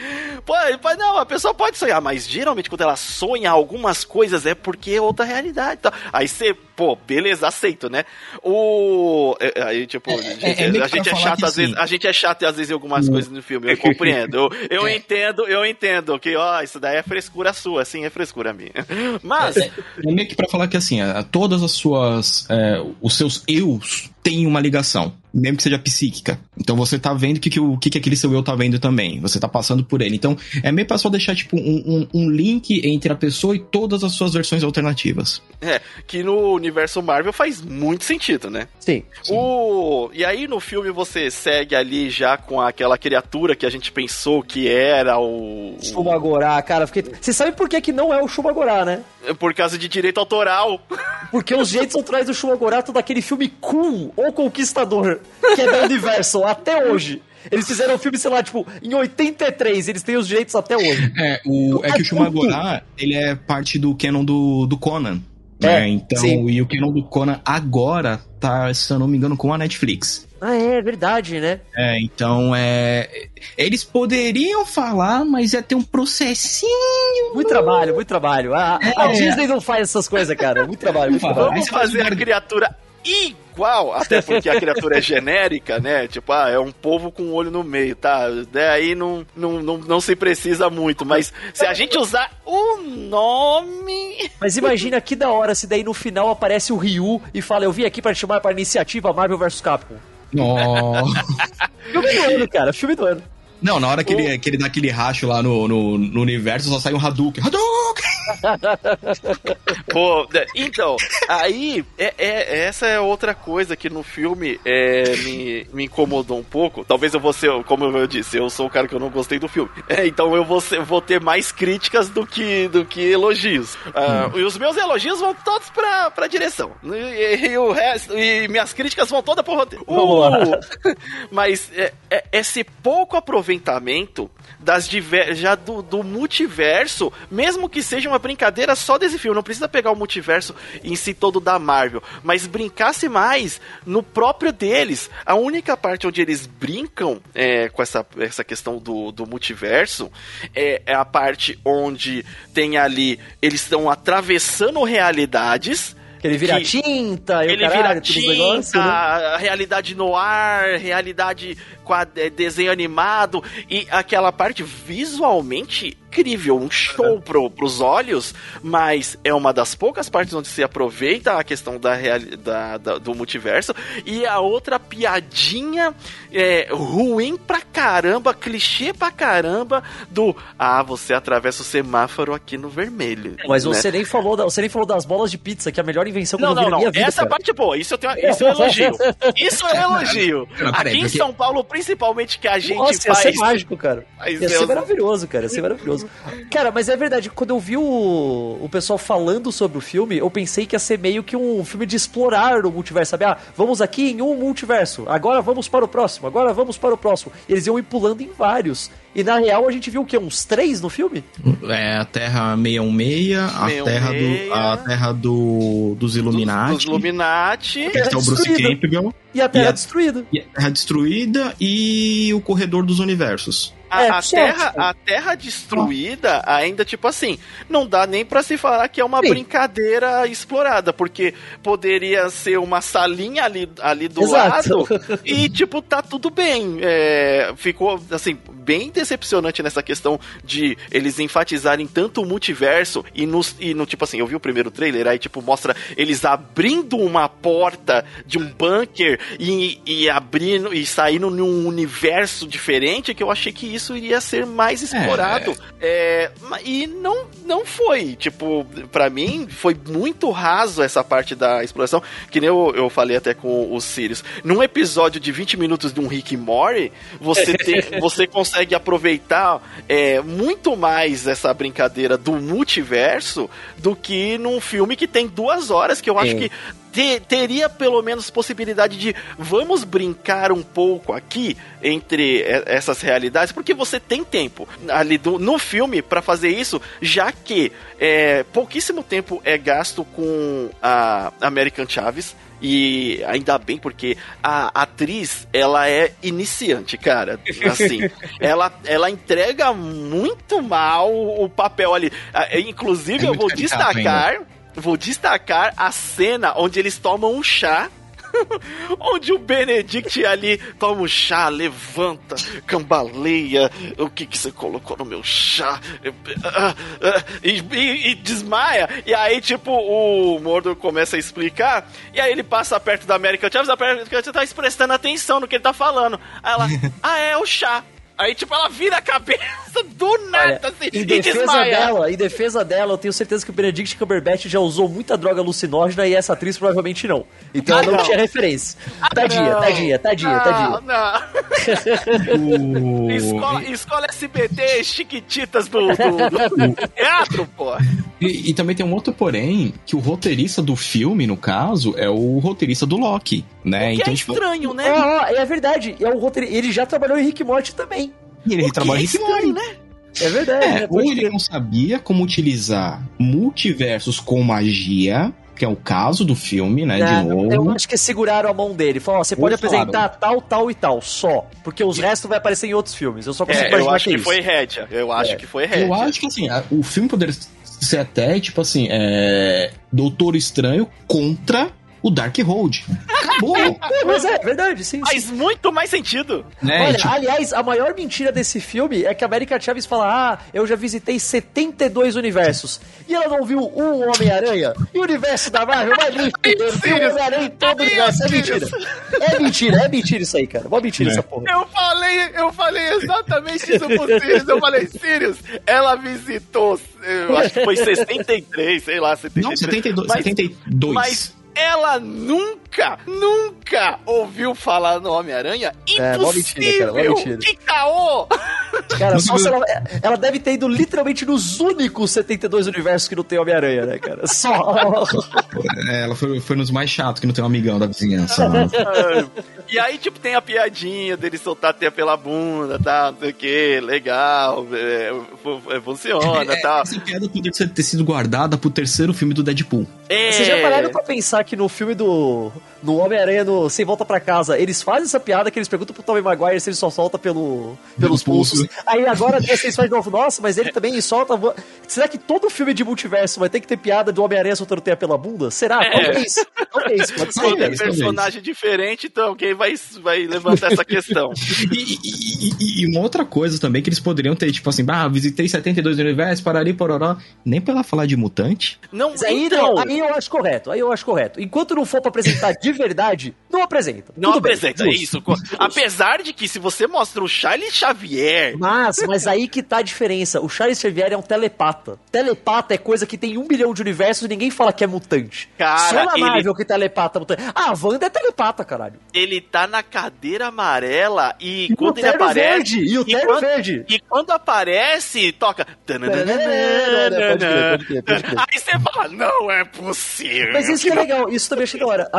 Pô, não, a pessoa pode sonhar, mas geralmente quando ela sonha algumas coisas é porque é outra realidade. Tá? Aí você, pô, beleza, aceito, né? O. É, é, aí, tipo, é, gente, é, é a gente é chato às vezes. A gente é chato às vezes em algumas coisas no filme, eu compreendo. Eu, eu entendo, eu entendo que, ó, isso daí é frescura sua, assim, é frescura minha. Mas. É, meio que pra falar que assim, todas as suas. os seus eus têm uma ligação mesmo que seja psíquica. Então você tá vendo o que, que, o que, que aquele seu eu tá vendo também. Você tá passando por ele. Então é meio pra só deixar, tipo, um, um, um link entre a pessoa e todas as suas versões alternativas. É, que no universo Marvel faz muito sentido, né? Sim. O... E aí no filme você segue ali já com aquela criatura que a gente pensou que era o. Shumagorá, cara. Fiquei... Você sabe por que, que não é o Shumagorá, né? É por causa de direito autoral. Porque os jeitos autorais do Shumagorá estão daquele filme cool, ou Conquistador que é da Universal até hoje. Eles fizeram o um filme, sei lá, tipo, em 83, eles têm os direitos até hoje. É, o, é que o Shumagorá, ele é parte do canon do, do Conan. É, né? Então, sim. e o canon do Conan agora tá, se eu não me engano, com a Netflix. Ah, é, é verdade, né? É, então é. Eles poderiam falar, mas ia ter um processinho. Muito trabalho, muito trabalho. A, é. a Disney não faz essas coisas, cara. Muito trabalho. Muito trabalho. Vamos fazer a criatura igual, até porque a criatura é genérica, né? Tipo, ah, é um povo com um olho no meio, tá? Daí não, não, não, não se precisa muito, mas se a gente usar o nome. Mas imagina que da hora se daí no final aparece o Ryu e fala: Eu vim aqui para chamar para iniciativa Marvel vs Capcom. Oh. filme do ano, cara, filme do ano. Não, na hora que, ele, que ele dá aquele racho lá no, no, no universo, só sai um Hadouken. Hadouken! Pô, então, aí, é, é, essa é outra coisa que no filme é, me, me incomodou um pouco. Talvez eu vou ser, como eu disse, eu sou o cara que eu não gostei do filme. É, então eu vou, ser, vou ter mais críticas do que, do que elogios. Hum. E os meus elogios vão todos pra, pra direção. E, e, o resto, e minhas críticas vão todas pro roteiro. Uh, mas é, é, esse pouco aproveitamento das diver já do, do multiverso, mesmo que seja uma brincadeira só desse filme, não precisa pegar o multiverso em si todo da Marvel, mas brincasse mais no próprio deles. A única parte onde eles brincam é, com essa, essa questão do, do multiverso é, é a parte onde tem ali, eles estão atravessando realidades ele vira tinta, ele caralho, vira tinta, negócio, né? realidade no ar, realidade desenho animado e aquela parte visualmente incrível, um show pro, pros olhos, mas é uma das poucas partes onde se aproveita a questão da, da, da do multiverso e a outra piadinha é, ruim pra caramba, clichê pra caramba do ah, você atravessa o semáforo aqui no vermelho. Mas né? você, nem falou da, você nem falou das bolas de pizza, que é a melhor invenção que não, eu vi não, na minha vida. Essa cara. parte é boa, isso eu, tenho, isso eu elogio. Isso eu elogio. Aqui em São Paulo, principalmente que a gente Nossa, faz. Ia ser mágico, cara. Ia ser maravilhoso, cara. Ia ser maravilhoso. Cara, mas é verdade, quando eu vi o, o pessoal falando sobre o filme, eu pensei que ia ser meio que um filme de explorar o multiverso, sabe? Ah, vamos aqui em um multiverso, agora vamos para o próximo, agora vamos para o próximo. E eles iam ir pulando em vários. E na real a gente viu o quê? Uns três no filme? É, a Terra 616, a 616. Terra, do, a terra do, dos Illuminati. Dos, dos Illuminati. Que é o Bruce Campbell. E a Terra e a, Destruída. E a Terra Destruída e o Corredor dos Universos. A, é, a terra, a terra destruída ainda, tipo assim, não dá nem para se falar que é uma Sim. brincadeira explorada, porque poderia ser uma salinha ali, ali do Exato. lado e, tipo, tá tudo bem. É, ficou, assim, bem decepcionante nessa questão de eles enfatizarem tanto o multiverso e no, e no tipo assim, eu vi o primeiro trailer, aí, tipo, mostra eles abrindo uma porta de um bunker e, e abrindo e saindo num universo diferente que eu achei que isso iria ser mais explorado. É. É, e não, não foi. Tipo, para mim, foi muito raso essa parte da exploração. Que nem eu, eu falei até com os Sirius. Num episódio de 20 minutos de um Rick Morty, você, tem, você consegue aproveitar é, muito mais essa brincadeira do multiverso do que num filme que tem duas horas, que eu acho que te, teria pelo menos possibilidade de vamos brincar um pouco aqui entre essas realidades, porque você tem tempo ali do, no filme para fazer isso, já que é, pouquíssimo tempo é gasto com a American Chaves. E ainda bem, porque a atriz, ela é iniciante, cara. Assim, ela, ela entrega muito mal o papel ali. Inclusive, é eu vou destacar vou destacar a cena onde eles tomam um chá onde o Benedict ali toma um chá, levanta, cambaleia, o que que você colocou no meu chá? E, e, e desmaia. E aí, tipo, o Mordor começa a explicar, e aí ele passa perto da América Chaves, a América Chaves tá prestando atenção no que ele tá falando. Aí ela, ah, é o chá. Aí, tipo, ela vira a cabeça do nada, Olha, assim, em defesa dela, Em defesa dela, eu tenho certeza que o Benedict Cumberbatch já usou muita droga alucinógena e essa atriz provavelmente não. Então ah, ela não, não, tinha referência. Ah, tadinha, não. tadinha, tadinha, não, tadinha. Não, escola, escola SBT, chiquititas do, do, do teatro, pô. E, e, também tem um outro porém, que o roteirista do filme, no caso, é o roteirista do Loki, né? então, é tipo, estranho, né? É, é verdade. É o roteir... Ele já trabalhou em Rick Morty também. E ele trabalha é em Rick Morty. né? É verdade. É, né? Ou ele não sabia como utilizar multiversos com magia, que é o caso do filme, né? É, de novo. Eu acho que seguraram a mão dele. Falaram, você pode apresentar tal, tal e tal, só. Porque os restos vai aparecer em outros filmes. Eu só consigo é, imaginar eu acho que, que foi rédea. Eu acho é. que foi rédea. Eu acho que assim, o filme poderia ser até, tipo assim, é... Doutor Estranho contra o Dark Road. Acabou. Mas é, verdade, sim. Faz sim. muito mais sentido. Né? Olha, tipo... aliás, a maior mentira desse filme é que a América Chaves fala: Ah, eu já visitei 72 universos. E ela não viu um Homem-Aranha? E o universo da Marvel vai. Eu Homem-Aranha em todo universo. É mentira. É mentira, é mentira isso aí, cara. Mó mentira é. essa porra. Eu falei, eu falei exatamente isso pro Sirius. Eu falei, Sirius, ela visitou, eu acho que foi 63, sei lá, 73. Não, 72. Mas, 72. Mas ela nunca, nunca ouviu falar no Homem-Aranha? Impossível! É, mentira, cara. Que caô! Cara, só se ela, ela deve ter ido literalmente nos únicos 72 universos que não tem Homem-Aranha, né, cara? Só. É, ela foi, foi nos mais chatos que não tem um amigão da vizinhança. Né? e aí, tipo, tem a piadinha dele soltar até pela bunda, tá? Não sei o que, legal, é, é, funciona, é, tá? Essa piada poderia ter sido guardada pro terceiro filme do Deadpool. É. Vocês já pararam pra pensar que no filme do, no Homem-Aranha no Sem Volta para Casa, eles fazem essa piada que eles perguntam pro Tobey Maguire se ele só solta pelo, pelos pulsos. Aí agora vocês fazem de novo, nossa, mas ele também solta. Será que todo filme de multiverso vai ter que ter piada do Homem-Aranha soltando teia pela bunda? Será? É. Talvez. Talvez, pode ser. Todo é personagem diferente, então quem vai, vai levantar essa questão? e, e, e, e, uma outra coisa também que eles poderiam ter, tipo assim, ah, visitei 72 universos, parari, pororó. Nem pra ela falar de mutante. Não, mas aí, então... não, aí eu acho correto, aí eu acho correto. Enquanto não for pra apresentar de verdade, não apresenta. Não Tudo apresenta, bem, é isso. Apesar de que se você mostra o Charles Xavier. Mas, mas aí que tá a diferença. O Charles Xavier é um telepata. Telepata é coisa que tem um bilhão de universos e ninguém fala que é mutante. Cara, Só na ele... Marvel que telepata é mutante. Ah, a Wanda é telepata, caralho. Ele tá na cadeira amarela e, e quando ele aparece. Verde, e o terno quando, verde. E quando aparece, toca. Aí você fala, não é possível. Mas isso que é legal, isso também achei da hora.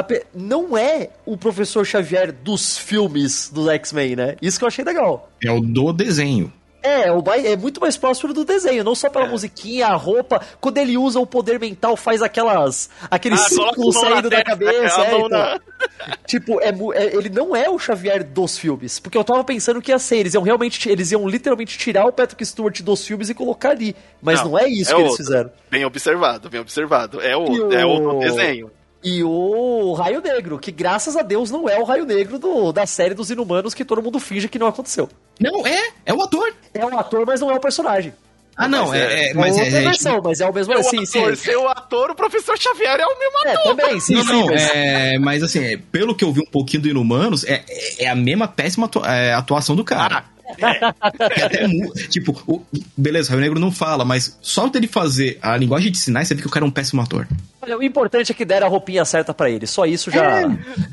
Não é o professor Xavier dos filmes do X-Men, né? Isso que eu achei legal. É o do desenho. É, o é muito mais próximo do desenho, não só pela é. musiquinha, a roupa. Quando ele usa o poder mental, faz aquelas. aqueles ah, círculos saindo da cabeça. É, então, na... tipo, é, é, ele não é o Xavier dos filmes. Porque eu tava pensando que ia ser. Eles iam realmente. Eles iam literalmente tirar o Patrick Stewart dos filmes e colocar ali. Mas não, não é isso é que outro. eles fizeram. Bem observado, bem observado. É o, é o desenho e o Raio Negro, que graças a Deus não é o Raio Negro do, da série dos Inumanos que todo mundo finge que não aconteceu. Não, é, é o ator. É o ator, mas não é o personagem. Ah, não, mas é, é, é mas é, é, versão, mas é o mesmo. É sim, ator, sim. o ator, o professor Xavier é o mesmo é, ator. É, também, sim, não, sim. Não, mas... É, mas assim, é, pelo que eu vi um pouquinho do Inumanos, é, é a mesma péssima atuação do cara. Ah. É. tipo, o, beleza, o Raio Negro não fala, mas só dele fazer a linguagem de sinais, você vê que o cara é um péssimo ator. Olha, o importante é que deram a roupinha certa pra ele. Só isso já, é.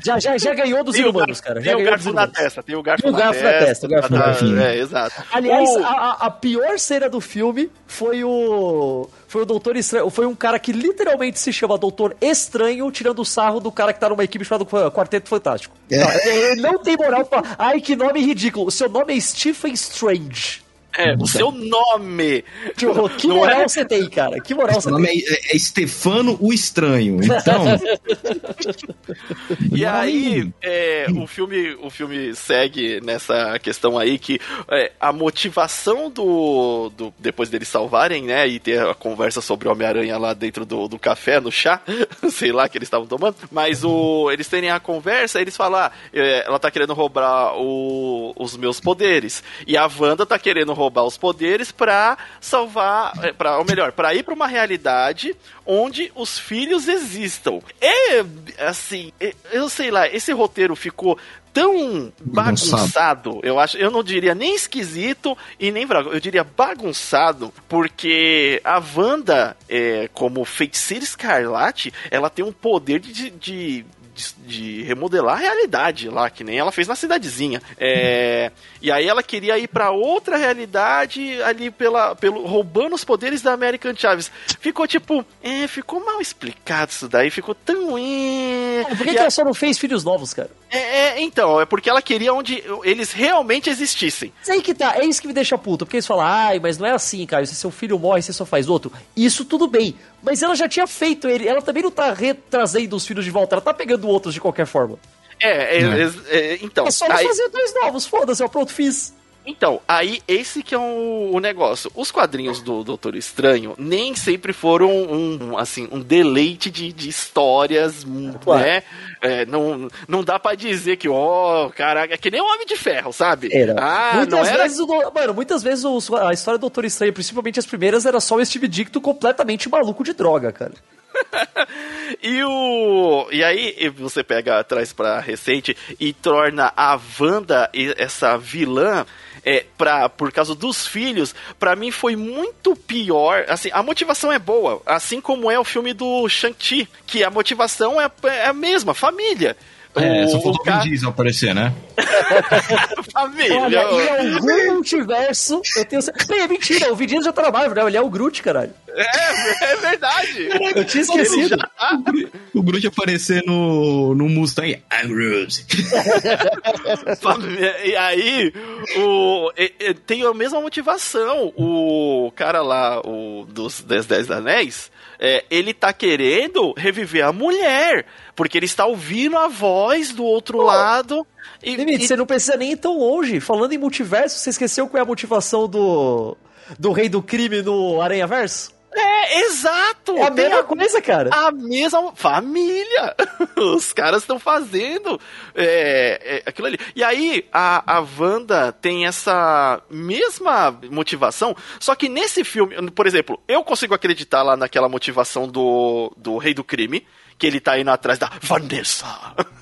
já, já, já, ganhou dos tem humanos, cara. Já tem o garfo na testa, tem o garfo, tem o garfo na, testa. O garfo na testa, É, exato. Aliás, a, a pior cena do filme foi o foi o Doutor Estranho. Foi um cara que literalmente se chama Doutor Estranho, tirando o sarro do cara que tá numa equipe chamada Quarteto Fantástico. É. Não, ele não tem moral pra. Ai, que nome ridículo. O seu nome é Stephen Strange. É, o seu nome. Que, que moral é? você tem, cara? Que moral você nome tem? É, é Stefano o Estranho. Então. e aí, é, o, filme, o filme segue nessa questão aí que é, a motivação do, do. Depois deles salvarem, né? E ter a conversa sobre o Homem-Aranha lá dentro do, do café, no chá, sei lá, que eles estavam tomando. Mas o, eles terem a conversa, eles falam: ah, é, ela tá querendo roubar o, os meus poderes. E a Wanda tá querendo roubar roubar os poderes para salvar, é, para ou melhor, para ir para uma realidade onde os filhos existam. É assim, é, eu sei lá, esse roteiro ficou tão bagunçado, eu acho, eu não diria nem esquisito e nem eu diria bagunçado, porque a Wanda, é, como feiticeira escarlate, ela tem um poder de, de de, de, remodelar a realidade lá, que nem ela fez na cidadezinha. É, e aí ela queria ir para outra realidade ali pela, pelo roubando os poderes da American Chaves. Ficou tipo, é, ficou mal explicado isso daí, ficou tão. É, por que, que ela só não fez filhos novos, cara? É, é, então, é porque ela queria onde eles realmente existissem. Aí que tá, é isso que me deixa puto, porque eles falam, ai, mas não é assim, cara, se seu filho morre, você só faz outro. Isso tudo bem, mas ela já tinha feito ele, ela também não tá retrazendo os filhos de volta, ela tá pegando outros de qualquer forma. É, é, é. é então. É só aí... fazer dois novos, foda-se, eu pronto, fiz. Então, aí esse que é o, o, negócio. Os quadrinhos do Doutor Estranho nem sempre foram um, assim, um deleite de, de histórias, né? É, não, não dá para dizer que, ó, oh, caraca, é que nem o Homem de Ferro, sabe? Era. Ah, muitas era... vezes, o, mano, muitas vezes a história do Doutor Estranho, principalmente as primeiras, era só o Steve Dicto completamente maluco de droga, cara. e o e aí você pega atrás para recente e torna a Wanda essa vilã é, pra, por causa dos filhos, para mim foi muito pior. Assim, a motivação é boa, assim como é o filme do Shang-Chi, que a motivação é, é a mesma, família. É, o, só faltou o cara... Diesel aparecer, né? Família. Olha, em algum multiverso, eu tenho É mentira, o Vin Diesel já tá na Marvel, né? Ele é o Groot, caralho. É, é verdade. Eu tinha esquecido. Tá. O Groot aparecer no, no Mustang. I'm Groot. e aí, o, tem a mesma motivação. O cara lá, o dos 10 10 Anéis, é, ele tá querendo reviver a mulher, porque ele está ouvindo a voz do outro oh. lado. E, Limite, e... você não precisa nem ir tão longe. Falando em multiverso, você esqueceu qual é a motivação do, do rei do crime no Aranha Verso? É, exato! É a mesma coisa, cara. A mesma família. Os caras estão fazendo é, é, aquilo ali. E aí, a, a Wanda tem essa mesma motivação, só que nesse filme, por exemplo, eu consigo acreditar lá naquela motivação do, do Rei do Crime, que ele tá indo atrás da Vanessa.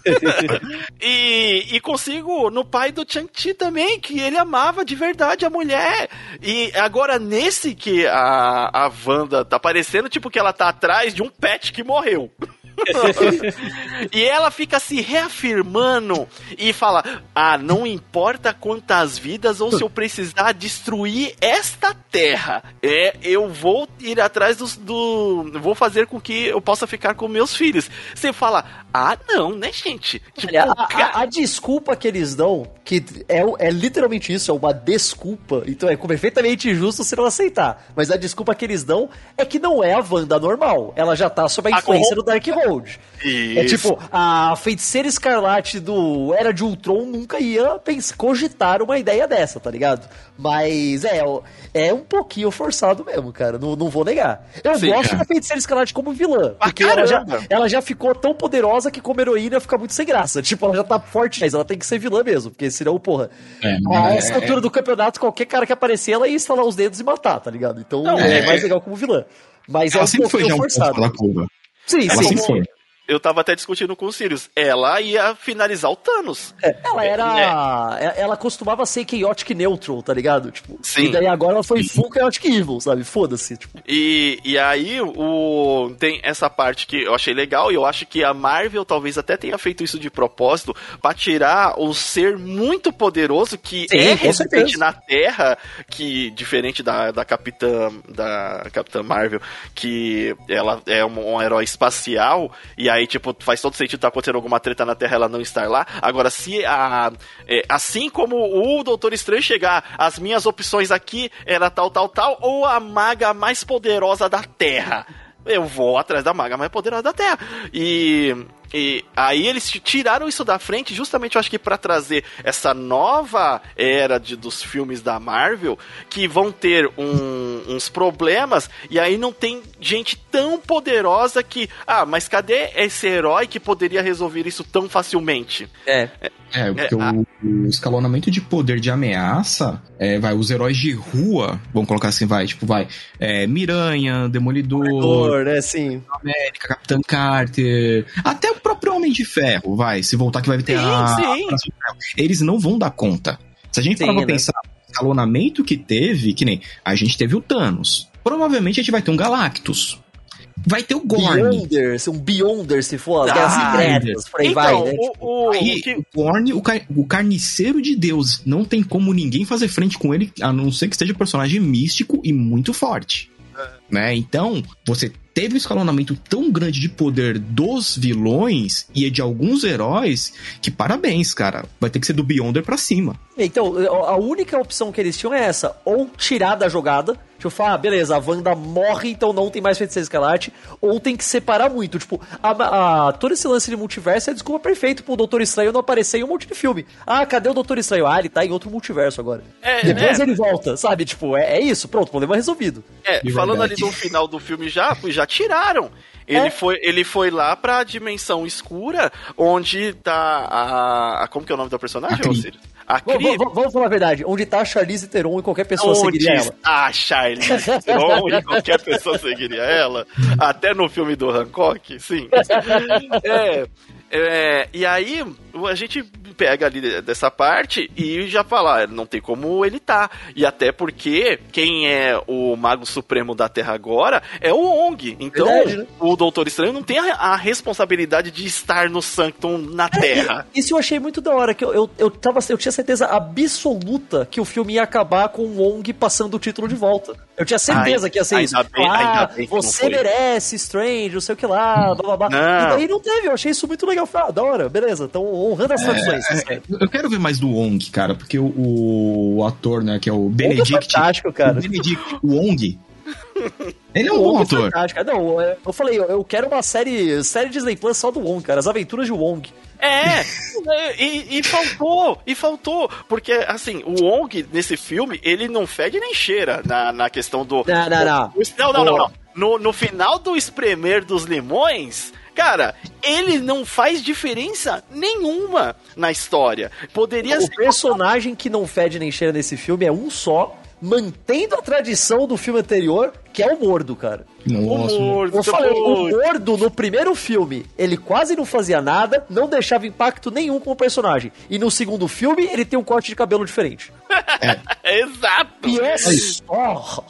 e, e consigo no pai do Chang-Chi também, que ele amava de verdade a mulher. E agora nesse que a, a Wanda tá parecendo, tipo que ela tá atrás de um pet que morreu. e ela fica se reafirmando e fala: Ah, não importa quantas vidas ou se eu precisar destruir esta terra, é, eu vou ir atrás dos, do. Vou fazer com que eu possa ficar com meus filhos. Você fala: Ah, não, né, gente? Tipo, Olha, a, a, a, desculpa que eles dão, que é, é literalmente isso, é uma desculpa. Então é perfeitamente injusto se não aceitar. Mas a desculpa que eles dão é que não é a Wanda normal. Ela já tá sob a influência a do Dark Darkhold. Isso. É tipo, a feiticeira escarlate do Era de Ultron nunca ia pensar, cogitar uma ideia dessa, tá ligado? Mas é, é um pouquinho forçado mesmo, cara. Não, não vou negar. Eu Sim, gosto cara. da feiticeira escarlate como vilã. Ah, porque ela já, ela já ficou tão poderosa que como heroína fica muito sem graça. Tipo, ela já tá forte, mas ela tem que ser vilã mesmo. Porque senão, porra, é, a essa é, altura do campeonato, qualquer cara que aparecer, ela ia instalar os dedos e matar, tá ligado? Então não, é, é mais legal como vilã. Mas ela é um pouquinho forçado. Um sim, ela sim. sim eu tava até discutindo com o Sirius. Ela ia finalizar o Thanos. É, ela era. É. Ela costumava ser chaotic neutral, tá ligado? Tipo, Sim. E daí agora ela foi full chaotic evil, sabe? Foda-se. Tipo. E, e aí o, tem essa parte que eu achei legal e eu acho que a Marvel talvez até tenha feito isso de propósito para tirar o ser muito poderoso que Sim, é residente na Terra, que diferente da, da Capitã da Capitã Marvel, que ela é um, um herói espacial e aí, tipo, faz todo sentido tá acontecendo alguma treta na Terra ela não estar lá. Agora, se a. É, assim como o Doutor Estranho chegar, as minhas opções aqui era tal, tal, tal, ou a maga mais poderosa da Terra. Eu vou atrás da maga mais poderosa da Terra. E e aí eles tiraram isso da frente, justamente eu acho que para trazer essa nova era de, dos filmes da Marvel, que vão ter um, uns problemas, e aí não tem gente tão poderosa que. Ah, mas cadê esse herói que poderia resolver isso tão facilmente? É. é é, porque é, o, o, escalonamento de poder de ameaça, é, vai, os heróis de rua, vamos colocar assim, vai, tipo, vai, é, Miranha, Demolidor, Demolidor né, sim. América, Capitão Carter, até o Homem de Ferro, vai, se voltar que vai ter sim, a, sim. a, Eles não vão dar conta. Se a gente sim, parar pra né? pensar no escalonamento que teve, que nem a gente teve o Thanos, provavelmente a gente vai ter um Galactus. Vai ter o Gorn. Beyonders, um Beyonder, se for, as guerras secretas, por aí então, vai, né? O, o, aí, o, que... o Gorn, o, car o carniceiro de Deus, não tem como ninguém fazer frente com ele, a não ser que esteja um personagem místico e muito forte. Né? Então, você teve um escalonamento tão grande de poder dos vilões e de alguns heróis que parabéns, cara. Vai ter que ser do Beyonder pra cima. Então, a única opção que eles tinham é essa: ou tirar da jogada, tipo, falar, ah, beleza, a Wanda morre, então não tem mais feiticeiro escalate, ou tem que separar muito. Tipo, a, a, todo esse lance de multiverso é desculpa perfeito pro Doutor Estranho não aparecer em um monte de filme. Ah, cadê o Doutor Estranho? Ah, ele tá em outro multiverso agora. É, Depois né? ele volta, sabe? Tipo, é, é isso, pronto, problema resolvido. É, falando ali do final do filme já, já tiraram. Ele, é. foi, ele foi lá pra dimensão escura, onde tá a. a como que é o nome da personagem, Osiris? A Cri... vamos, vamos falar a verdade. Onde tá a Charlize Theron e qualquer pessoa Onde seguiria ela? A Charlize Theron e qualquer pessoa seguiria ela? Até no filme do Hancock, sim. É, é, e aí, a gente pega ali dessa parte e já fala, ah, não tem como ele tá. E até porque quem é o Mago Supremo da Terra agora é o Ong. Então, Verdade, né? o Doutor Estranho não tem a, a, responsabilidade de estar no Sanctum na é, Terra. Isso eu achei muito da hora, que eu, eu, eu, tava, eu tinha certeza absoluta que o filme ia acabar com o Ong passando o título de volta. Eu tinha certeza ai, que ia ser isso. Bem, ah, você merece, Strange, não sei o que lá, blá blá blá. Não. E daí não teve, eu achei isso muito legal. Ah, da hora, beleza. Então, honrando as é, tradições. É, eu quero ver mais do Wong, cara, porque o, o ator, né, que é o é Benedict. É fantástico, cara. O Benedict Wong. Ele é um bom ator. Não, eu falei, eu quero uma série, série Disney Plus só do Wong, cara. As aventuras de Wong. É, e, e, faltou, e faltou, porque assim, o Wong nesse filme, ele não fede nem cheira na, na questão do. Não, não, não. Não, não, não, não. No, no final do espremer dos limões, Cara, ele não faz diferença nenhuma na história. Poderia o ser. O personagem que não fede nem cheira nesse filme é um só, mantendo a tradição do filme anterior, que é o Mordo, cara. Nossa. O Mordo, eu falei, o Mordo no primeiro filme, ele quase não fazia nada, não deixava impacto nenhum com o personagem. E no segundo filme, ele tem um corte de cabelo diferente. É. Exato. E é só.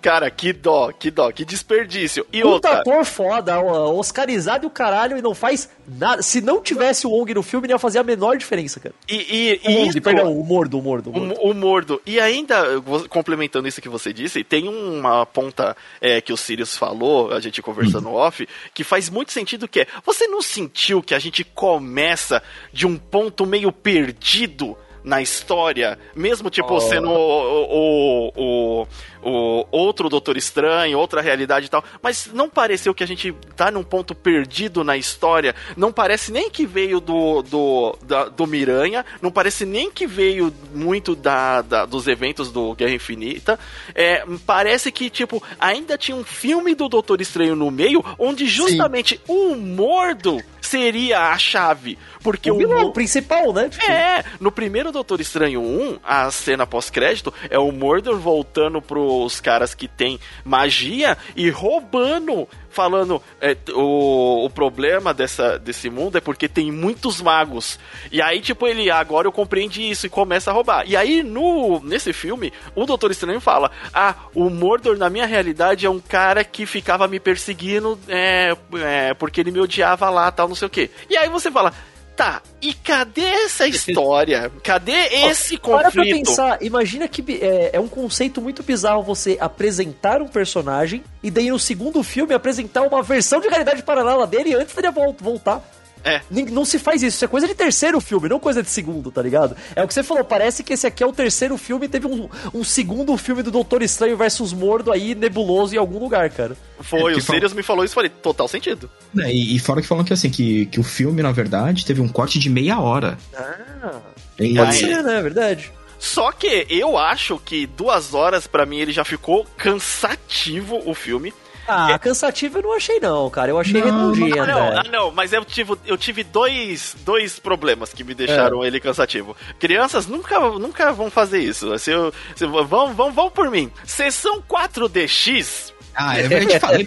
Cara, que dó, que dó, que desperdício. E Puta outra. ator foda, Oscarizado e o caralho, e não faz nada. Se não tivesse o Ong no filme, não ia fazer a menor diferença, cara. E, e, o Ong, isso... perdão, o Mordo, o Mordo. O Mordo. O, o Mordo. E ainda, complementando isso que você disse, tem uma ponta é, que o Sirius falou, a gente conversando uhum. off, que faz muito sentido que é, você não sentiu que a gente começa de um ponto meio perdido na história, mesmo tipo oh. sendo o, o, o, o, outro Doutor Estranho, outra realidade e tal, mas não pareceu que a gente tá num ponto perdido na história, não parece nem que veio do, do, da, do Miranha, não parece nem que veio muito da, da, dos eventos do Guerra Infinita, é, parece que, tipo, ainda tinha um filme do Doutor Estranho no meio, onde justamente Sim. o Mordo seria a chave. Porque o, o vilão principal, né? Tipo... É, no primeiro Doutor Estranho 1, a cena pós-crédito é o Mordor voltando pros caras que tem magia e roubando falando é, o, o problema dessa, desse mundo é porque tem muitos magos. E aí, tipo, ele, agora eu compreendi isso e começa a roubar. E aí, no, nesse filme, o Doutor Estranho fala: Ah, o Mordor na minha realidade é um cara que ficava me perseguindo é, é, porque ele me odiava lá, tal, não sei o que. E aí você fala. Tá, e cadê essa história? Cadê esse conflito? Para pra pensar, imagina que é, é, um conceito muito bizarro você apresentar um personagem e daí no segundo filme apresentar uma versão de realidade paralela dele antes dele voltar. É. Não se faz isso. Isso é coisa de terceiro filme, não coisa de segundo, tá ligado? É o que você falou. Parece que esse aqui é o terceiro filme e teve um, um segundo filme do Doutor Estranho versus Mordo aí, nebuloso em algum lugar, cara. Foi, é, o Sirius me falou isso e falei, total sentido. É, e, e, fora que falam que assim, que, que o filme, na verdade, teve um corte de meia hora. Ah. Pode ser, né? É verdade. Só que eu acho que duas horas, para mim, ele já ficou cansativo o filme. Ah, cansativo eu não achei não, cara. Eu achei redondinho. Ah, não, ah, não, mas eu tive, eu tive dois, dois problemas que me deixaram é. ele cansativo. Crianças nunca, nunca vão fazer isso. Se eu, se, vão, vão, vão por mim. Sessão 4DX ah, é verdade, falei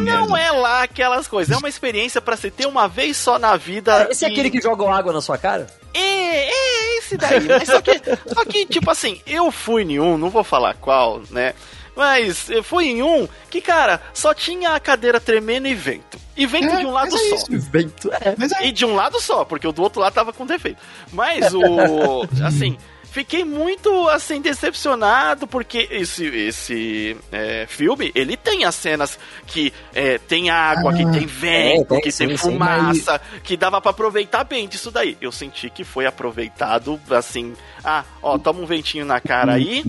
Não é lá aquelas coisas, é uma experiência para se ter uma vez só na vida. esse e... é aquele que joga água na sua cara? É, é esse daí. Mas só que, só que, tipo assim, eu fui em um, não vou falar qual, né? Mas fui em um que, cara, só tinha a cadeira tremendo e vento. E vento é, de um lado é só. Vento, é. E de um lado só, porque o do outro lado tava com defeito. Mas o. assim fiquei muito assim decepcionado porque esse esse é, filme ele tem as cenas que é, tem água, ah, que tem vento, é, que sim, tem fumaça, sim, mas... que dava para aproveitar bem disso daí. Eu senti que foi aproveitado assim ah, ó, toma um ventinho na cara aí.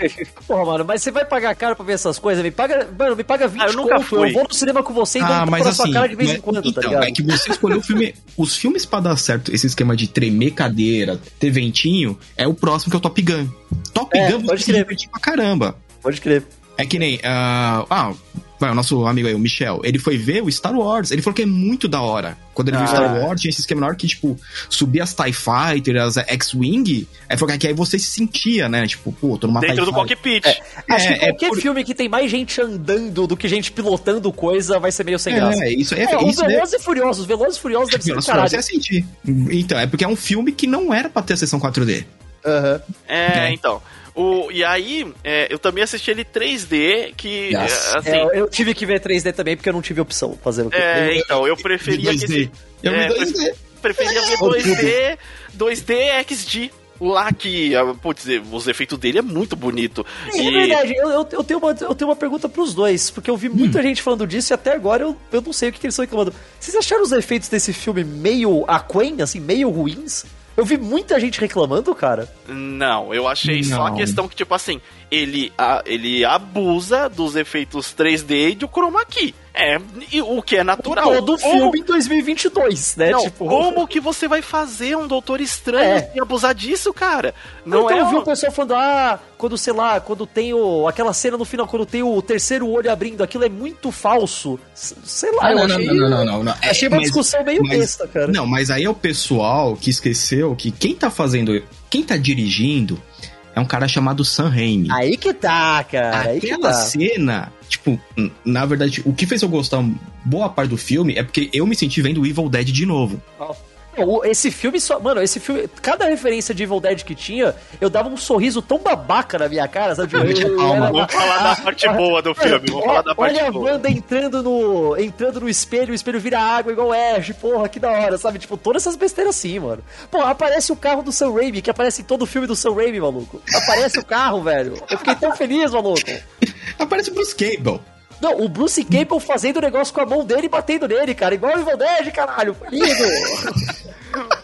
Porra, mano, mas você vai pagar caro pra ver essas coisas? Me paga, mano, me paga 20 ah, eu nunca conto, fui. eu vou no cinema com você e ah, dou pra sua assim, cara de vez mas, em quando, tá então, tá ligado? É que você escolheu o filme. Os filmes pra dar certo, esse esquema de tremer cadeira, ter ventinho, é o próximo que é o Top Gun. Top é, Gun você se divertir pra caramba. Pode crer. É que nem. Uh, ah, vai, o nosso amigo aí, o Michel, ele foi ver o Star Wars. Ele falou que é muito da hora. Quando ele ah. viu Star Wars, tinha esse esquema na hora que, tipo, subia as TIE Fighter, as X-Wing. Aí falou que aí você se sentia, né? Tipo, pô, tô numa Dentro TIE do cockpit. É, acho é, que qualquer é por... filme que tem mais gente andando do que gente pilotando coisa vai ser meio sem graça. É, isso é. é isso os Velozes e Furiosos, Velozes e Furiosos deve ser caralho. É sentir. Então, é porque é um filme que não era pra ter a sessão 4D. Uhum. É, é, então. O, e aí, é, eu também assisti ele 3D, que. É, assim, é, eu tive que ver 3D também, porque eu não tive opção fazer o que. É, então, eu preferia 2D. que. Esse, eu é, 2D. Preferia ver 2D, 2D XD lá que, ah, putz, os efeitos dele é muito bonito. É, e... é verdade, eu, eu, eu, tenho uma, eu tenho uma pergunta pros dois, porque eu vi muita hum. gente falando disso e até agora eu, eu não sei o que, que eles estão reclamando. Vocês acharam os efeitos desse filme meio aquém, assim, meio ruins? Eu vi muita gente reclamando, cara. Não, eu achei não. só a questão que, tipo assim, ele, a, ele abusa dos efeitos 3D e do chroma key. É, o que é natural. Todo filme em 2022, né? Não, tipo... Como que você vai fazer um Doutor Estranho é. e abusar disso, cara? Não então é eu vi o pessoal falando, ah, quando, sei lá, quando tem o... Aquela cena no final, quando tem o terceiro olho abrindo, aquilo é muito falso. Sei lá, ah, não, achei... Não, não, não, não, não. Achei uma mas, discussão meio mas, besta, cara. Não, mas aí é o pessoal que esqueceu que quem tá fazendo... Quem tá dirigindo é um cara chamado Sam Raimi. Aí que tá, cara. Aí Aquela tá. cena, tipo, na verdade, o que fez eu gostar boa parte do filme é porque eu me senti vendo Evil Dead de novo. Oh. Esse filme só. Mano, esse filme. Cada referência de Evil Dead que tinha, eu dava um sorriso tão babaca na minha cara, sabe? Eu, eu, Calma, vamos falar da parte boa do filme. Vamos falar da parte olha boa. Olha a Wanda entrando no, entrando no espelho, o espelho vira água igual Ash, porra, que da hora, sabe? Tipo, todas essas besteiras assim, mano. Pô, aparece o carro do Sam Raimi, que aparece em todo o filme do Sam Raimi, maluco. Aparece o carro, velho. Eu fiquei tão feliz, maluco. aparece o Bruce Campbell. Não, o Bruce Campbell fazendo o negócio com a mão dele e batendo nele, cara. Igual o Evil Dead, caralho. Lindo.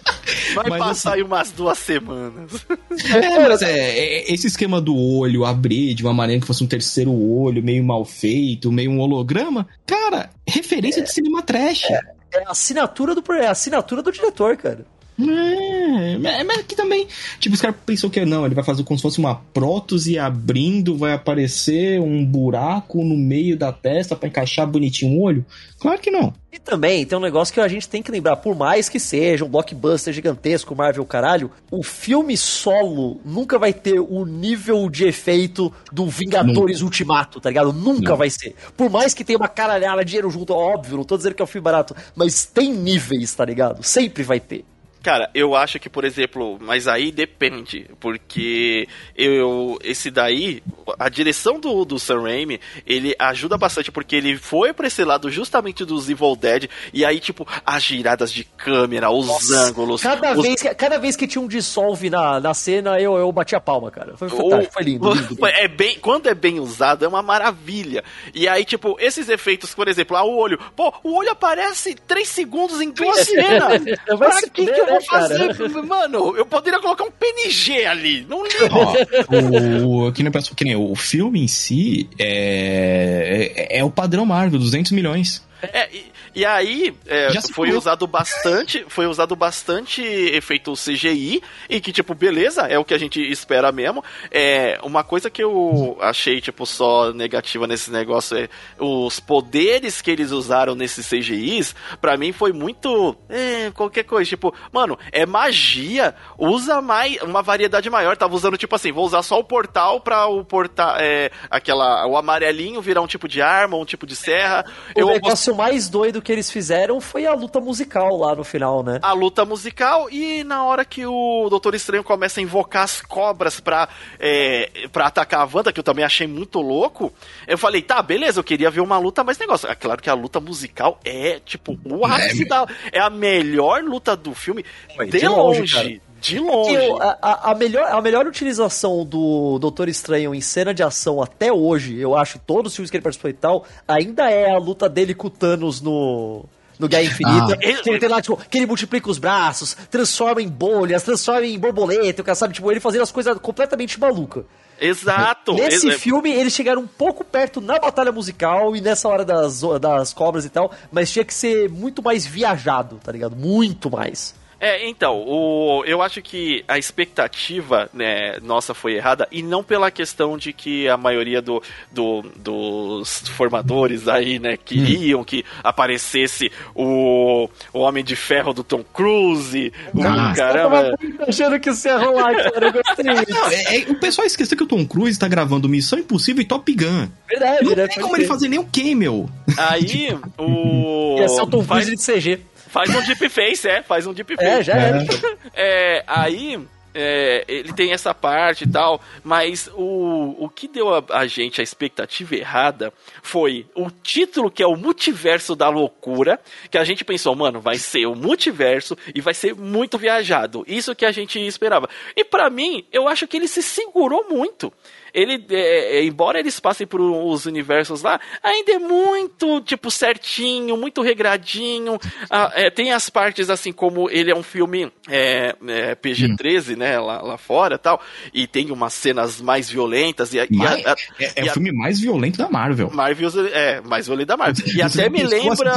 Vai mas passar assim, aí umas duas semanas. É, mas é, é, esse esquema do olho abrir de uma maneira que fosse um terceiro olho, meio mal feito, meio um holograma, cara, referência é, de cinema trash. É, é a assinatura do, é a assinatura do diretor, cara. É, mas que também, tipo, os caras pensou que não, ele vai fazer como se fosse uma prótese abrindo, vai aparecer um buraco no meio da testa para encaixar bonitinho o olho. Claro que não. E também tem um negócio que a gente tem que lembrar, por mais que seja um blockbuster gigantesco, Marvel caralho, o filme solo nunca vai ter o nível de efeito do Vingadores nunca. Ultimato, tá ligado? Nunca não. vai ser. Por mais que tenha uma caralhada de dinheiro junto, óbvio, não tô dizendo que é um filme barato, mas tem níveis, tá ligado? Sempre vai ter. Cara, eu acho que, por exemplo, mas aí depende, porque eu esse daí, a direção do, do Sam Raimi, ele ajuda bastante porque ele foi pra esse lado justamente dos Evil Dead e aí tipo as giradas de câmera, os Nossa, ângulos. Cada os... vez que, cada vez que tinha um dissolve na, na cena, eu, eu bati a palma, cara. Foi fantástico, o, foi lindo, lindo. É bem, quando é bem usado é uma maravilha. E aí tipo esses efeitos, por exemplo, ah, o olho, pô, o olho aparece 3 segundos em duas cenas. pra que, que eu vou fazer? Cara. Mano, eu poderia colocar um PNG ali. Não ligo. o, que nem, que nem, o filme em si é, é, é o padrão Marvel, 200 milhões. É, e, e aí é, foi usado bastante, foi usado bastante efeito CGI e que tipo beleza é o que a gente espera mesmo. É uma coisa que eu achei tipo só negativa nesse negócio é os poderes que eles usaram nesses CGIs. Para mim foi muito é, qualquer coisa tipo mano é magia usa mais uma variedade maior. Tava usando tipo assim vou usar só o portal para o portal é, aquela o amarelinho virar um tipo de arma, um tipo de serra. O eu negócio mais doido que eles fizeram foi a luta musical lá no final, né? A luta musical e na hora que o Doutor Estranho começa a invocar as cobras pra, é, pra atacar a Wanda, que eu também achei muito louco, eu falei, tá, beleza, eu queria ver uma luta mais negócio. É claro que a luta musical é, tipo, o ápice é, da... É a melhor luta do filme de, de longe. longe de longe. Eu, a, a, melhor, a melhor utilização do Doutor Estranho em cena de ação até hoje, eu acho, todos os filmes que ele participou e tal, ainda é a luta dele com o Thanos no, no Guerra Infinita. Ah. Que ele tem lá, tipo, que ele multiplica os braços, transforma em bolhas, transforma em borboleta, o cara sabe, tipo, ele fazendo as coisas completamente malucas. Exato! Nesse Ex filme, eles chegaram um pouco perto na batalha musical e nessa hora das, das cobras e tal, mas tinha que ser muito mais viajado, tá ligado? Muito mais. É, então, o, eu acho que a expectativa né, nossa foi errada, e não pela questão de que a maioria do, do dos formadores aí, né, queriam hum. que aparecesse o, o Homem de Ferro do Tom Cruise, o ah, caramba. achando que isso ia rolar, cara, eu gostei. Não, é, é, o pessoal esqueceu que o Tom Cruise tá gravando Missão Impossível e Top Gun. Verdade, Não né, tem como ele fazer nem um cameo. Aí, o... Ia ser o Tom Cruise de CG. Faz um deep face, é, faz um deep face. É, já é. é aí, é, ele tem essa parte e tal, mas o, o que deu a, a, gente a expectativa errada foi o título que é o Multiverso da Loucura, que a gente pensou, mano, vai ser o multiverso e vai ser muito viajado. Isso que a gente esperava. E para mim, eu acho que ele se segurou muito ele, é, é, embora eles passem por os universos lá, ainda é muito, tipo, certinho, muito regradinho. Ah, é, tem as partes, assim, como ele é um filme é, é PG-13, hum. né, lá, lá fora tal, e tem umas cenas mais violentas. E, mais, e a, a, é, é o filme mais violento da Marvel. Marvel é, mais violento da Marvel. E até me lembra...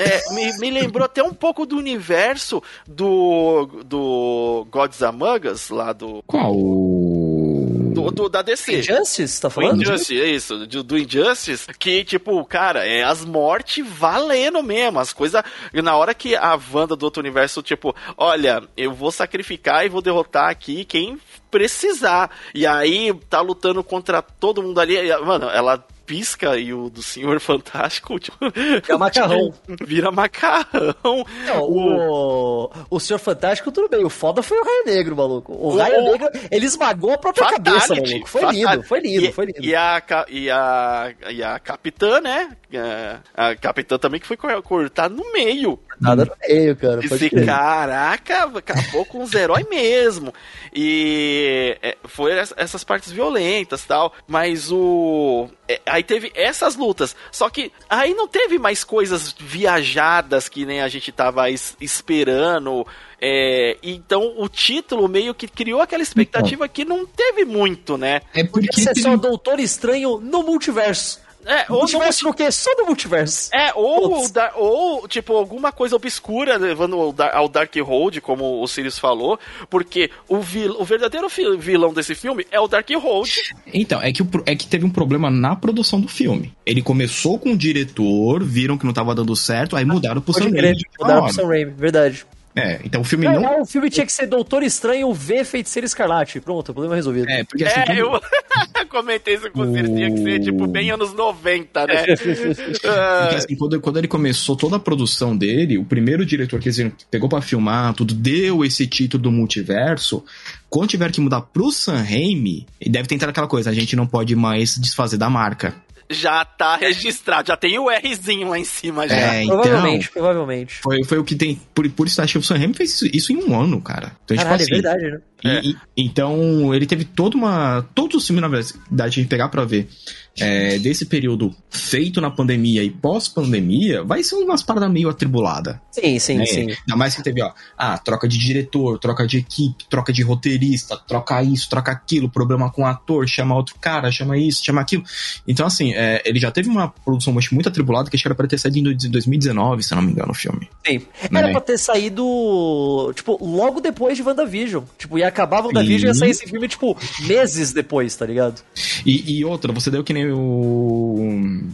É, me, me lembrou até um pouco do universo do, do Gods Among Us, lá do... Qual? Do, do, da DC. Injustice, tá falando? O Injustice, é isso. Do, do Injustice, que, tipo, cara, é as mortes valendo mesmo. As coisas. Na hora que a Wanda do outro universo, tipo, olha, eu vou sacrificar e vou derrotar aqui quem precisar. E aí tá lutando contra todo mundo ali. Mano, ela pisca e o do Senhor Fantástico tipo, é macarrão. vira macarrão. Não, o, o Senhor Fantástico, tudo bem. O foda foi o Raio Negro, maluco. O, o Raio Negro, ele esmagou a própria Fatality, cabeça, maluco. Foi Fatality. lindo, foi lindo, e, foi lindo. E a, e a, e a Capitã, né? A, a Capitã também que foi cortar no meio. Nada no meio, cara. Esse caraca, acabou com os heróis mesmo. E é, foi essas partes violentas tal. Mas o. É, aí teve essas lutas. Só que aí não teve mais coisas viajadas que nem a gente tava es esperando. É, então o título meio que criou aquela expectativa então. que não teve muito, né? É porque Esse é só o Doutor Estranho no multiverso. É, ou multiverso no quê? Só no multiverso. É, ou, ou, tipo, alguma coisa obscura levando ao Dark Road, como o Sirius falou, porque o, vil, o verdadeiro vilão desse filme é o Dark Road. Então, é que, o, é que teve um problema na produção do filme. Ele começou com o diretor, viram que não tava dando certo, aí mudaram pro Sam Raimi. Mudaram pro Sam Raimi, verdade. É, então o filme não. não... o filme tinha que ser Doutor Estranho V Feiticeiro Escarlate. Pronto, problema resolvido. É, porque assim. É, eu comentei isso com vocês, tinha que ser tipo bem anos 90, né? porque, assim, quando, quando ele começou toda a produção dele, o primeiro diretor que eles pegou para filmar, tudo, deu esse título do multiverso. Quando tiver que mudar pro San Raimi, deve tentar aquela coisa, a gente não pode mais desfazer da marca já tá registrado, já tem o Rzinho lá em cima já. É, então, provavelmente, provavelmente. Foi, foi o que tem. Por, por isso, acho que o Sam Raimi fez isso, em um ano, cara. Então, tipo Caralho, tipo assim, é verdade, né? E, é. e, então, ele teve toda uma. Todos os filmes, na verdade, a gente pegar pra ver é, desse período feito na pandemia e pós-pandemia, vai ser umas paradas meio atribulada. Sim, sim, né? sim. Ainda mais que teve, ó, ah, troca de diretor, troca de equipe, troca de roteirista, troca isso, troca aquilo, problema com o ator, chama outro cara, chama isso, chama aquilo. Então, assim, é, ele já teve uma produção muito atribulada que acho que era pra ter saído em 2019, se não me engano, o filme. Sim. Né? Era pra ter saído, tipo, logo depois de WandaVision. Tipo, ia acabar WandaVision e ia sair esse filme, tipo, meses depois, tá ligado? E, e outra, você deu que nem o.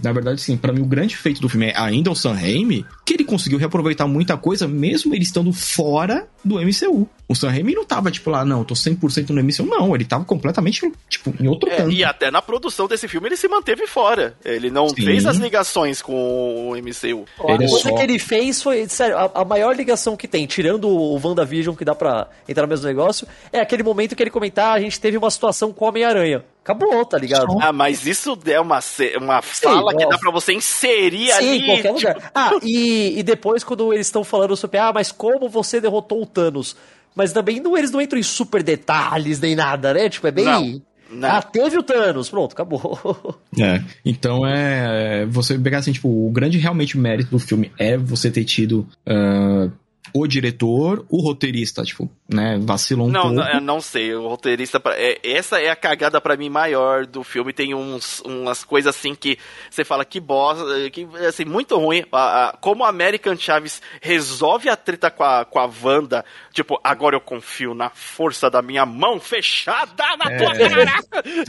Na verdade, sim, para mim o grande feito do filme é ainda o Sam Raimi, que ele conseguiu reaproveitar muita coisa, mesmo ele estando fora do MCU. O Sam Raimi não tava, tipo, lá, não, eu tô 100% no MCU, não. Ele tava completamente, tipo, em outro é, canto. E até na produção desse filme ele se manteve fora. Ele não Sim. fez as ligações com o MCU. A coisa só... que ele fez foi, sério, a, a, maior ligação que tem, tirando o WandaVision, que dá pra entrar no mesmo negócio, é aquele momento que ele comentar, ah, a gente teve uma situação com o Homem-Aranha. Acabou, tá ligado? Ah, mas isso é uma, uma fala Sim, que dá pra você inserir Sim, ali. Sim, qualquer tipo... lugar. Ah, e, e depois quando eles estão falando sobre, ah, mas como você derrotou o Thanos? Mas também não, eles não entram em super detalhes nem nada, né? Tipo, é bem... Não. Não. Ah, teve o Thanos, pronto, acabou. É, então é. Você pegar assim, tipo, o grande realmente mérito do filme é você ter tido uh, o diretor, o roteirista, tipo, né, vacilou um não, pouco. Não, eu não sei, o roteirista, é, essa é a cagada para mim maior do filme, tem uns, umas coisas assim que você fala que bosta, que, assim, muito ruim, a, a, como a American Chaves resolve a treta com a, com a Wanda, tipo, agora eu confio na força da minha mão fechada na é, tua cara!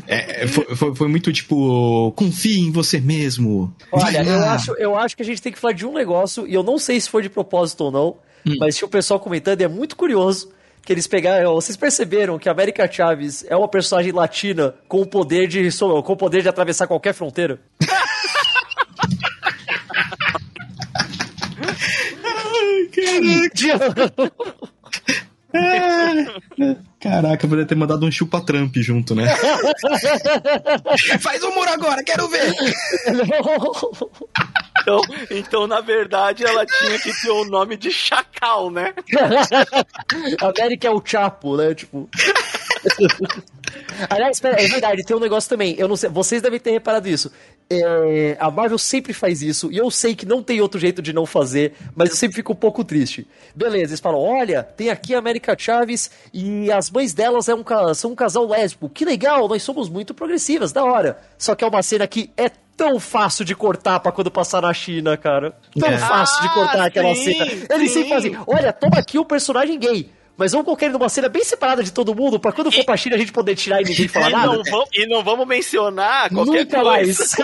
É, foi, foi, foi, muito tipo, confie em você mesmo. Olha, eu acho, eu acho que a gente tem que falar de um negócio, e eu não sei se foi de propósito ou não, hum. mas tinha o pessoal comentando, e é muito curioso, que eles pegaram. Vocês perceberam que a América Chaves é uma personagem latina com o poder de, com o poder de atravessar qualquer fronteira? Caraca, poderia ter mandado um chupa Trump junto, né? Faz humor agora, quero ver! Então, então, na verdade, ela tinha que ter o nome de Chacal, né? América é o Chapo, né? Tipo. Aliás, espera, é verdade, tem um negócio também. Eu não sei, vocês devem ter reparado isso. É, a Marvel sempre faz isso, e eu sei que não tem outro jeito de não fazer, mas eu sempre fico um pouco triste. Beleza, eles falam: olha, tem aqui a América Chaves e as mães delas é um, são um casal lésbico. Que legal, nós somos muito progressivas, da hora. Só que é uma cena que é tão fácil de cortar pra quando passar na China, cara. Tão é. fácil de cortar ah, aquela sim, cena. Eles sim. sempre fazem: olha, toma aqui o personagem gay. Mas vamos colocar ele numa cena bem separada de todo mundo, pra quando for pra China a gente poder tirar e ninguém falar e nada. Não vamos, e não vamos mencionar qualquer Nunca mais.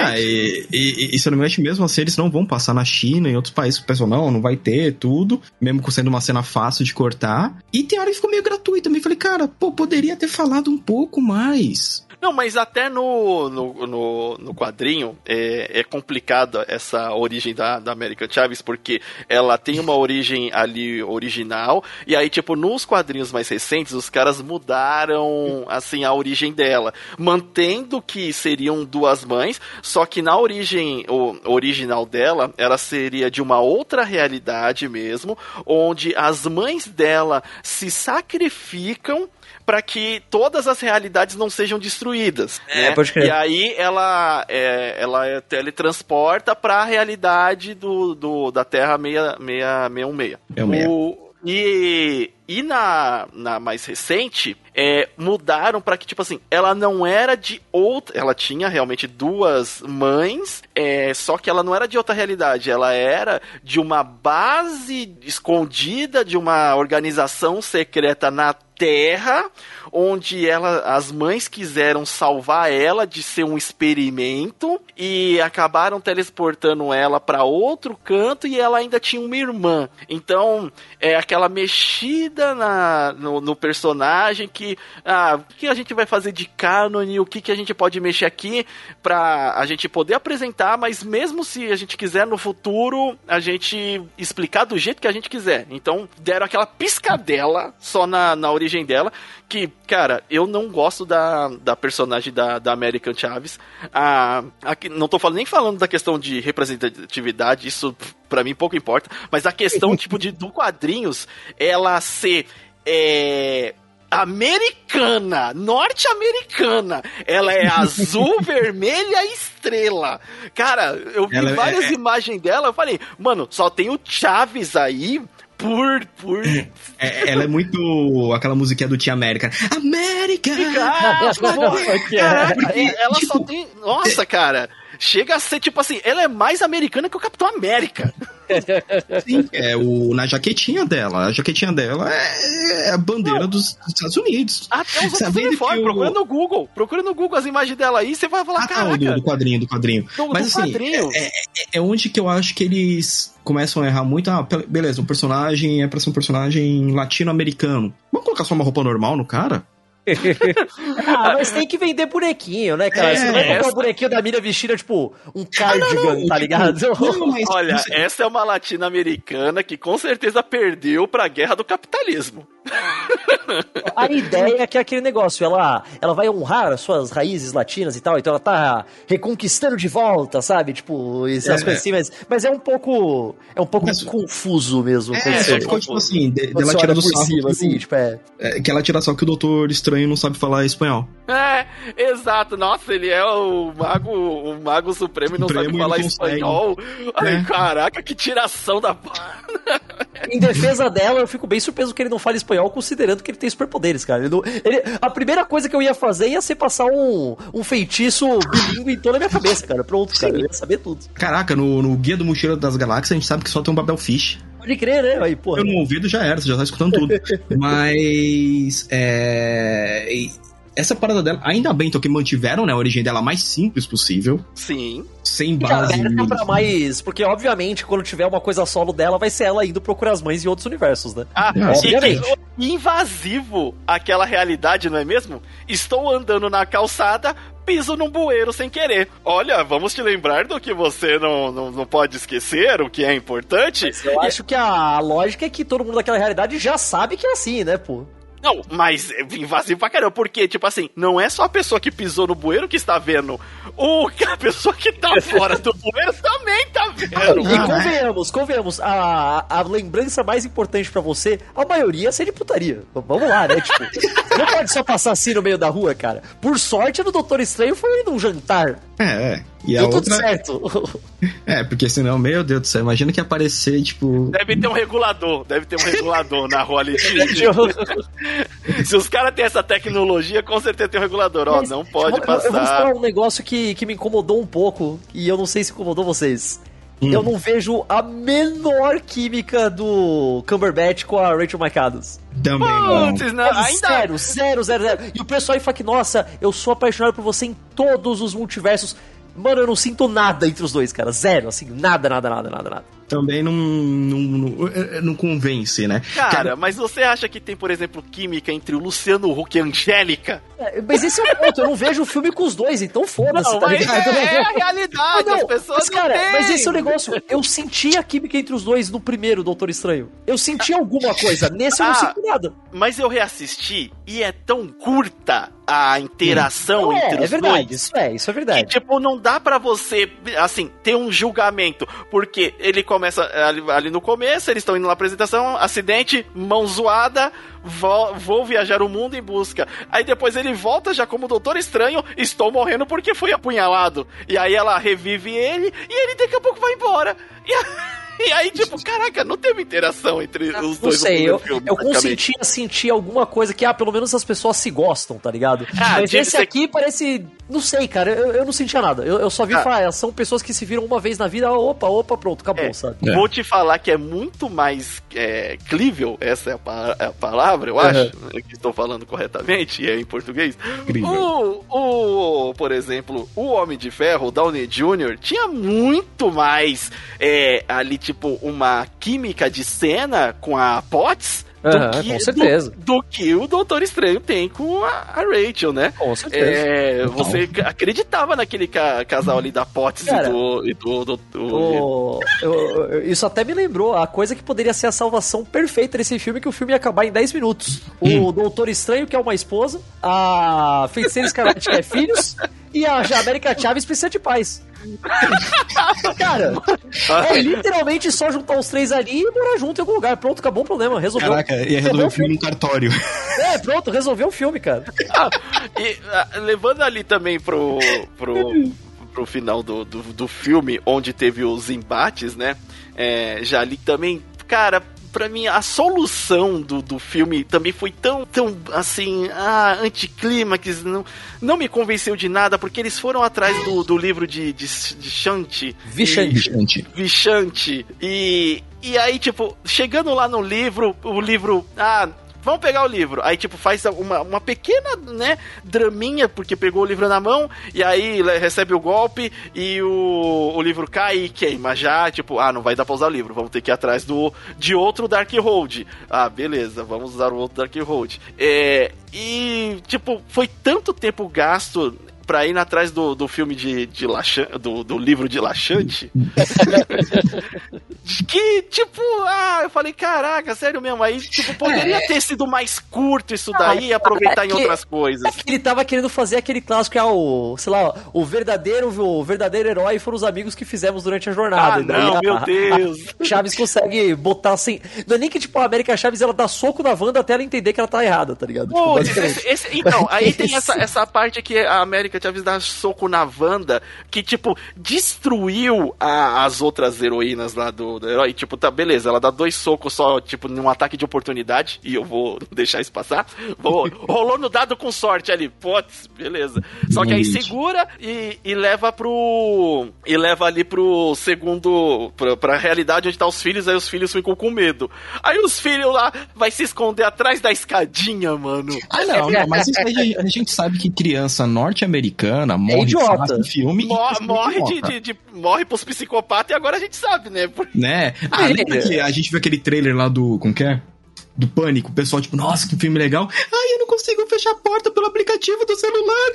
ah, e, e, e, se eu não me engano, mesmo assim, eles não vão passar na China, em outros países, o pessoal, não, não vai ter tudo, mesmo sendo uma cena fácil de cortar. E tem hora que ficou meio gratuito também. Falei, cara, pô, poderia ter falado um pouco mais. Não, mas até no, no, no, no quadrinho é, é complicada essa origem da, da American Chaves, porque ela tem uma origem ali original, e aí, tipo, nos quadrinhos mais recentes, os caras mudaram, assim, a origem dela, mantendo que seriam duas mães, só que na origem o, original dela, ela seria de uma outra realidade mesmo, onde as mães dela se sacrificam para que todas as realidades não sejam destruídas. É, né? pode crer. E aí ela, é, ela teletransporta para a realidade do, do, da Terra 616. O, e, e na, na mais recente, é, mudaram para que, tipo assim, ela não era de outra. Ela tinha realmente duas mães, é, só que ela não era de outra realidade. Ela era de uma base escondida de uma organização secreta na Terra, onde ela, as mães quiseram salvar ela de ser um experimento e acabaram teleportando ela para outro canto e ela ainda tinha uma irmã. Então, é aquela mexida na, no, no personagem que, ah, o que a gente vai fazer de canon, o que, que a gente pode mexer aqui para a gente poder apresentar, mas mesmo se a gente quiser no futuro, a gente explicar do jeito que a gente quiser. Então, deram aquela piscadela só na, na origem dela, que, cara, eu não gosto da, da personagem da, da American Chaves. A, a, não tô falando, nem falando da questão de representatividade, isso para mim pouco importa, mas a questão, tipo, de do quadrinhos, ela ser. É, americana, norte-americana. Ela é azul, vermelha e estrela. Cara, eu vi ela é- várias é... imagens dela, eu falei, mano, só tem o Chaves aí por. por... É, é, ela é muito aquela musiquinha do Tia América. América! Caraca, ela tipo, só tem. Nossa, cara. Chega a ser tipo assim, ela é mais americana que o Capitão América. Sim, é o, na jaquetinha dela. A jaquetinha dela é, é a bandeira dos, dos, Estados Unidos. Até os outros uniformes, o... procura no Google. Procura no Google as imagens dela aí, você vai falar, ah, cara. do, do, quadrinho, do quadrinho. Do, Mas do assim, quadrinho. É, é, é, onde que eu acho que eles começam a errar muito. Ah, beleza, o personagem é pra ser um personagem latino-americano. Vamos colocar só uma roupa normal no cara? Ah, mas tem que vender bonequinho, né, cara? É, Você não vai comprar essa... um bonequinho da mina vestida, tipo, um cardigan, ah, tá tipo, ligado? Não, mas... Olha, essa é uma latino-americana que com certeza perdeu pra guerra do capitalismo. A ideia é que é aquele negócio, ela, ela vai honrar as suas raízes latinas e tal, então ela tá reconquistando de volta, sabe? Tipo, essas é, coisas assim, mas, mas é um pouco. É um pouco mas, confuso mesmo. É, só ficou tipo assim, de, dela tirando sarro. Cima, assim, tipo, é. é. Que ela tira só que o Doutor Estranho não sabe falar espanhol. É, exato. Nossa, ele é o mago, o mago supremo e não Supremo sabe falar espanhol. Ai, é. caraca, que tiração da. em defesa dela, eu fico bem surpreso que ele não fale espanhol, considerando que ele tem superpoderes, cara. Ele não, ele, a primeira coisa que eu ia fazer ia ser passar um, um feitiço bilíngue em toda a minha cabeça, cara. Pronto, cara. Eu ia saber tudo. Caraca, no, no Guia do Mochileiro das Galáxias, a gente sabe que só tem um Babel Fish. Pode crer, né? Aí, porra. Eu no ouvido já era, você já tá escutando tudo. Mas. É essa parada dela, ainda bem então, que mantiveram né, a origem dela mais simples possível. Sim. Sem base. Já pra mais. Porque, obviamente, quando tiver uma coisa solo dela, vai ser ela indo procurar as mães em outros universos, né? Ah, ah obviamente. invasivo aquela realidade, não é mesmo? Estou andando na calçada, piso num bueiro sem querer. Olha, vamos te lembrar do que você não, não, não pode esquecer, o que é importante. Mas eu acho que a lógica é que todo mundo daquela realidade já sabe que é assim, né, pô? Não, mas é invasivo pra caramba, porque, tipo assim, não é só a pessoa que pisou no bueiro que está vendo. O, a pessoa que tá fora do bueiro também tá vendo. E convenhamos, convenhamos, a, a lembrança mais importante para você, a maioria é ser de putaria. Vamos lá, né? Tipo, não pode só passar assim no meio da rua, cara. Por sorte, no Doutor Estranho foi num jantar. É, é. E Deu a outra... tudo certo. É, porque senão, meu Deus do céu, imagina que aparecer, tipo. Deve ter um regulador, deve ter um regulador na rua ali. Se os caras têm essa tecnologia, com certeza tem um regulador. Ó, não pode eu, passar. Eu vou falar um negócio que, que me incomodou um pouco, e eu não sei se incomodou vocês. Hum. Eu não vejo a menor química do Cumberbatch com a Rachel McAdams. Também não. Putz, não. Ainda... Zero, zero, zero, zero. E o pessoal aí fala que, nossa, eu sou apaixonado por você em todos os multiversos. Mano, eu não sinto nada entre os dois, cara. Zero, assim, nada, nada, nada, nada, nada também não, não, não, é, não, convence, né? Cara, Cara, mas você acha que tem, por exemplo, química entre o Luciano Huck e a Angélica? É, mas esse é o ponto, eu não vejo o filme com os dois, então foda-se, tá ligado? É, é a realidade, não, as pessoas mas, cara, não Mas esse é o negócio, eu senti a química entre os dois no primeiro Doutor Estranho. Eu senti alguma coisa, nesse eu não ah, sinto nada. Mas eu reassisti e é tão curta a interação é, entre é os verdade, dois. Isso é, isso é verdade. Que, tipo, não dá para você, assim, ter um julgamento, porque ele começa ali, ali no começo, eles estão indo na apresentação, acidente, mão zoada, vou, vou, viajar o mundo em busca. Aí depois ele volta já como Doutor Estranho, estou morrendo porque fui apunhalado. E aí ela revive ele e ele daqui a pouco vai embora. E E aí, tipo, caraca, não teve interação entre os dois. Não sei, eu, filme, eu consentia sentir alguma coisa que, ah, pelo menos as pessoas se gostam, tá ligado? Ah, Mas esse aqui parece. Não sei, cara, eu, eu não sentia nada. Eu, eu só vi ah. falar, são pessoas que se viram uma vez na vida, opa, opa, pronto, acabou, é, sabe? É. Vou te falar que é muito mais é, crível, essa é a, é a palavra, eu acho, uhum. que estou falando corretamente, e é em português. O, o, por exemplo, o Homem de Ferro, o Downey Jr., tinha muito mais é, ali tipo, uma química de cena com a Potts do que, com certeza. Do, do, que o Doutor Estranho tem com a, a Rachel, né? Com certeza. É, você acreditava naquele ca, casal ali da Potts Cara, e do. E do, do, do o, eu, isso até me lembrou a coisa que poderia ser a salvação perfeita desse filme, que o filme ia acabar em 10 minutos. O hum. Doutor Estranho, que é uma esposa, a Feiticeira Escarlate, que é filhos, e a América Chaves precisa de paz. Cara, é literalmente só juntar os três ali e morar junto em algum lugar. Pronto, acabou o problema. Resolveu. Caraca, ia resolver o filme num cartório. É, pronto, resolveu o filme, cara. Ah, e ah, levando ali também pro, pro, pro final do, do, do, filme, onde teve os embates, né? É, já ali também, cara, para mim, a solução do, do filme também foi tão, tão assim, ah, anticlímax, não, não me convenceu de nada, porque eles foram atrás do, do livro de, de, de Shanti. Vichante. Vichante. E, e aí, tipo, chegando lá no livro, o livro, ah, vamos pegar o livro. Aí, tipo, faz uma, uma pequena, né, draminha, porque pegou o livro na mão, e aí recebe o golpe, e o, o livro cai e queima. Já, tipo, ah, não vai dar pra usar o livro, vamos ter que ir atrás do, de outro Darkhold. Ah, beleza, vamos usar o outro Darkhold. É, e, tipo, foi tanto tempo gasto pra ir atrás do, do filme de, de Laxante, do, do livro de Laxante. que, tipo, ah, eu falei, caraca, sério mesmo. Aí, tipo, poderia é. ter sido mais curto isso daí e aproveitar é em outras coisas. É que ele tava querendo fazer aquele clássico que é o, sei lá, o verdadeiro, o verdadeiro herói foram os amigos que fizemos durante a jornada. Ah, não, meu Deus. Chaves consegue botar assim. Não é nem que, tipo, a América Chaves ela dá soco na Wanda até ela entender que ela tá errada, tá ligado? Pô, tipo, esse, esse, então, aí tem essa, essa parte que a América Chaves dá soco na Wanda, que, tipo, destruiu a, as outras heroínas lá do, do herói. Tipo, tá, beleza, ela dá dois socos só, tipo, num ataque de oportunidade, e eu vou deixar isso passar. Vou, rolou no dado com sorte ali, putz, beleza. Só que aí segura e, e leva pro. E leva ali pro segundo. Pra, pra realidade onde tá os filhos, aí os filhos ficam com medo. Aí os filhos lá vai se esconder atrás da escadinha, mano. Ah, não, não mas isso aí a gente sabe que criança norte-americana é morre é filme. Mor morre, de, de, de, morre pros psicopatas e agora a gente sabe, né? Por... Né? Ah, lembra que a gente viu aquele trailer lá do. Como que é? do pânico. O pessoal, tipo, nossa, que filme legal. Ai, eu não consigo fechar a porta pelo aplicativo do celular.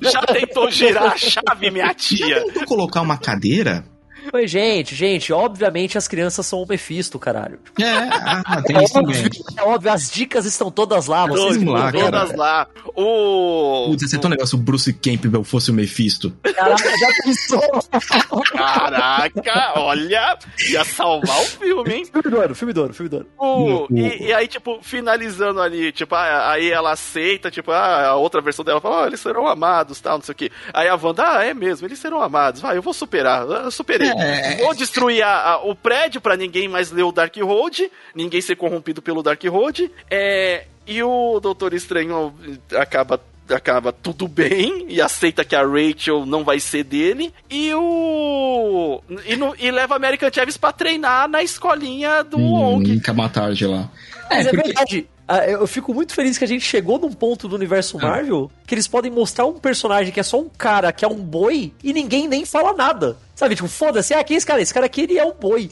Já tentou girar a chave, minha tia? Já tentou colocar uma cadeira Oi, gente, gente, obviamente as crianças são o Mephisto, caralho. É, ah, tem é isso óbvio, é óbvio, as dicas estão todas lá, vocês vão lá, Todas lá. O... Putz, você um negócio, o Bruce Campbell fosse o Mephisto. Caraca, já pensou? Caraca, olha, ia salvar o filme, hein? Filme do ano, filme do ano, filme do ano. O... E, e, aí, tipo, finalizando ali, tipo, ah, aí ela aceita, tipo, ah, a outra versão dela fala, oh, eles serão amados, tal, não sei o quê. Aí a Wanda, ah, é mesmo, eles serão amados, vai, eu vou superar, eu superei. É. É. Vou destruir a, a, o prédio para ninguém mais ler o Dark Road, ninguém ser corrompido pelo Dark Road. É, e o Doutor Estranho acaba acaba tudo bem e aceita que a Rachel não vai ser dele e o e, no, e leva American Chaves para treinar na escolinha do hum. Kamatage lá. É, é porque... verdade. Ah, eu fico muito feliz que a gente chegou num ponto do universo ah. Marvel que eles podem mostrar um personagem que é só um cara, que é um boi, e ninguém nem fala nada. Sabe, tipo, foda-se, ah, quem é esse cara? Esse cara aqui, ele é um boi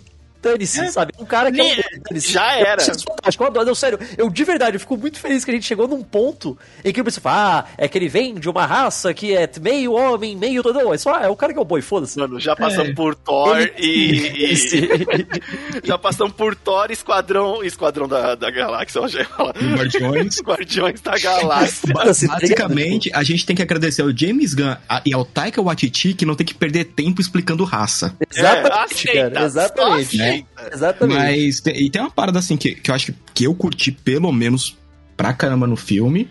dane-se, é. sabe? Um cara que é um Já era. Eu, fantástico, eu adoro, não, sério, eu de verdade, eu fico muito feliz que a gente chegou num ponto em que o pessoal fala, ah, é que ele vem de uma raça que é meio homem, meio todo. Não, é só, é o cara que é o boi, foda-se. Mano, já passamos é. por Thor ele... e. e... já passamos por Thor Esquadrão. Esquadrão da, da Galáxia, eu já Guardiões. Guardiões da Galáxia. Basicamente, a gente tem que agradecer ao James Gunn e ao Taika Waititi que não tem que perder tempo explicando raça. Exatamente, é, cara, exatamente. Né? Exatamente. Mas e tem uma parada assim que, que eu acho que, que eu curti pelo menos pra caramba no filme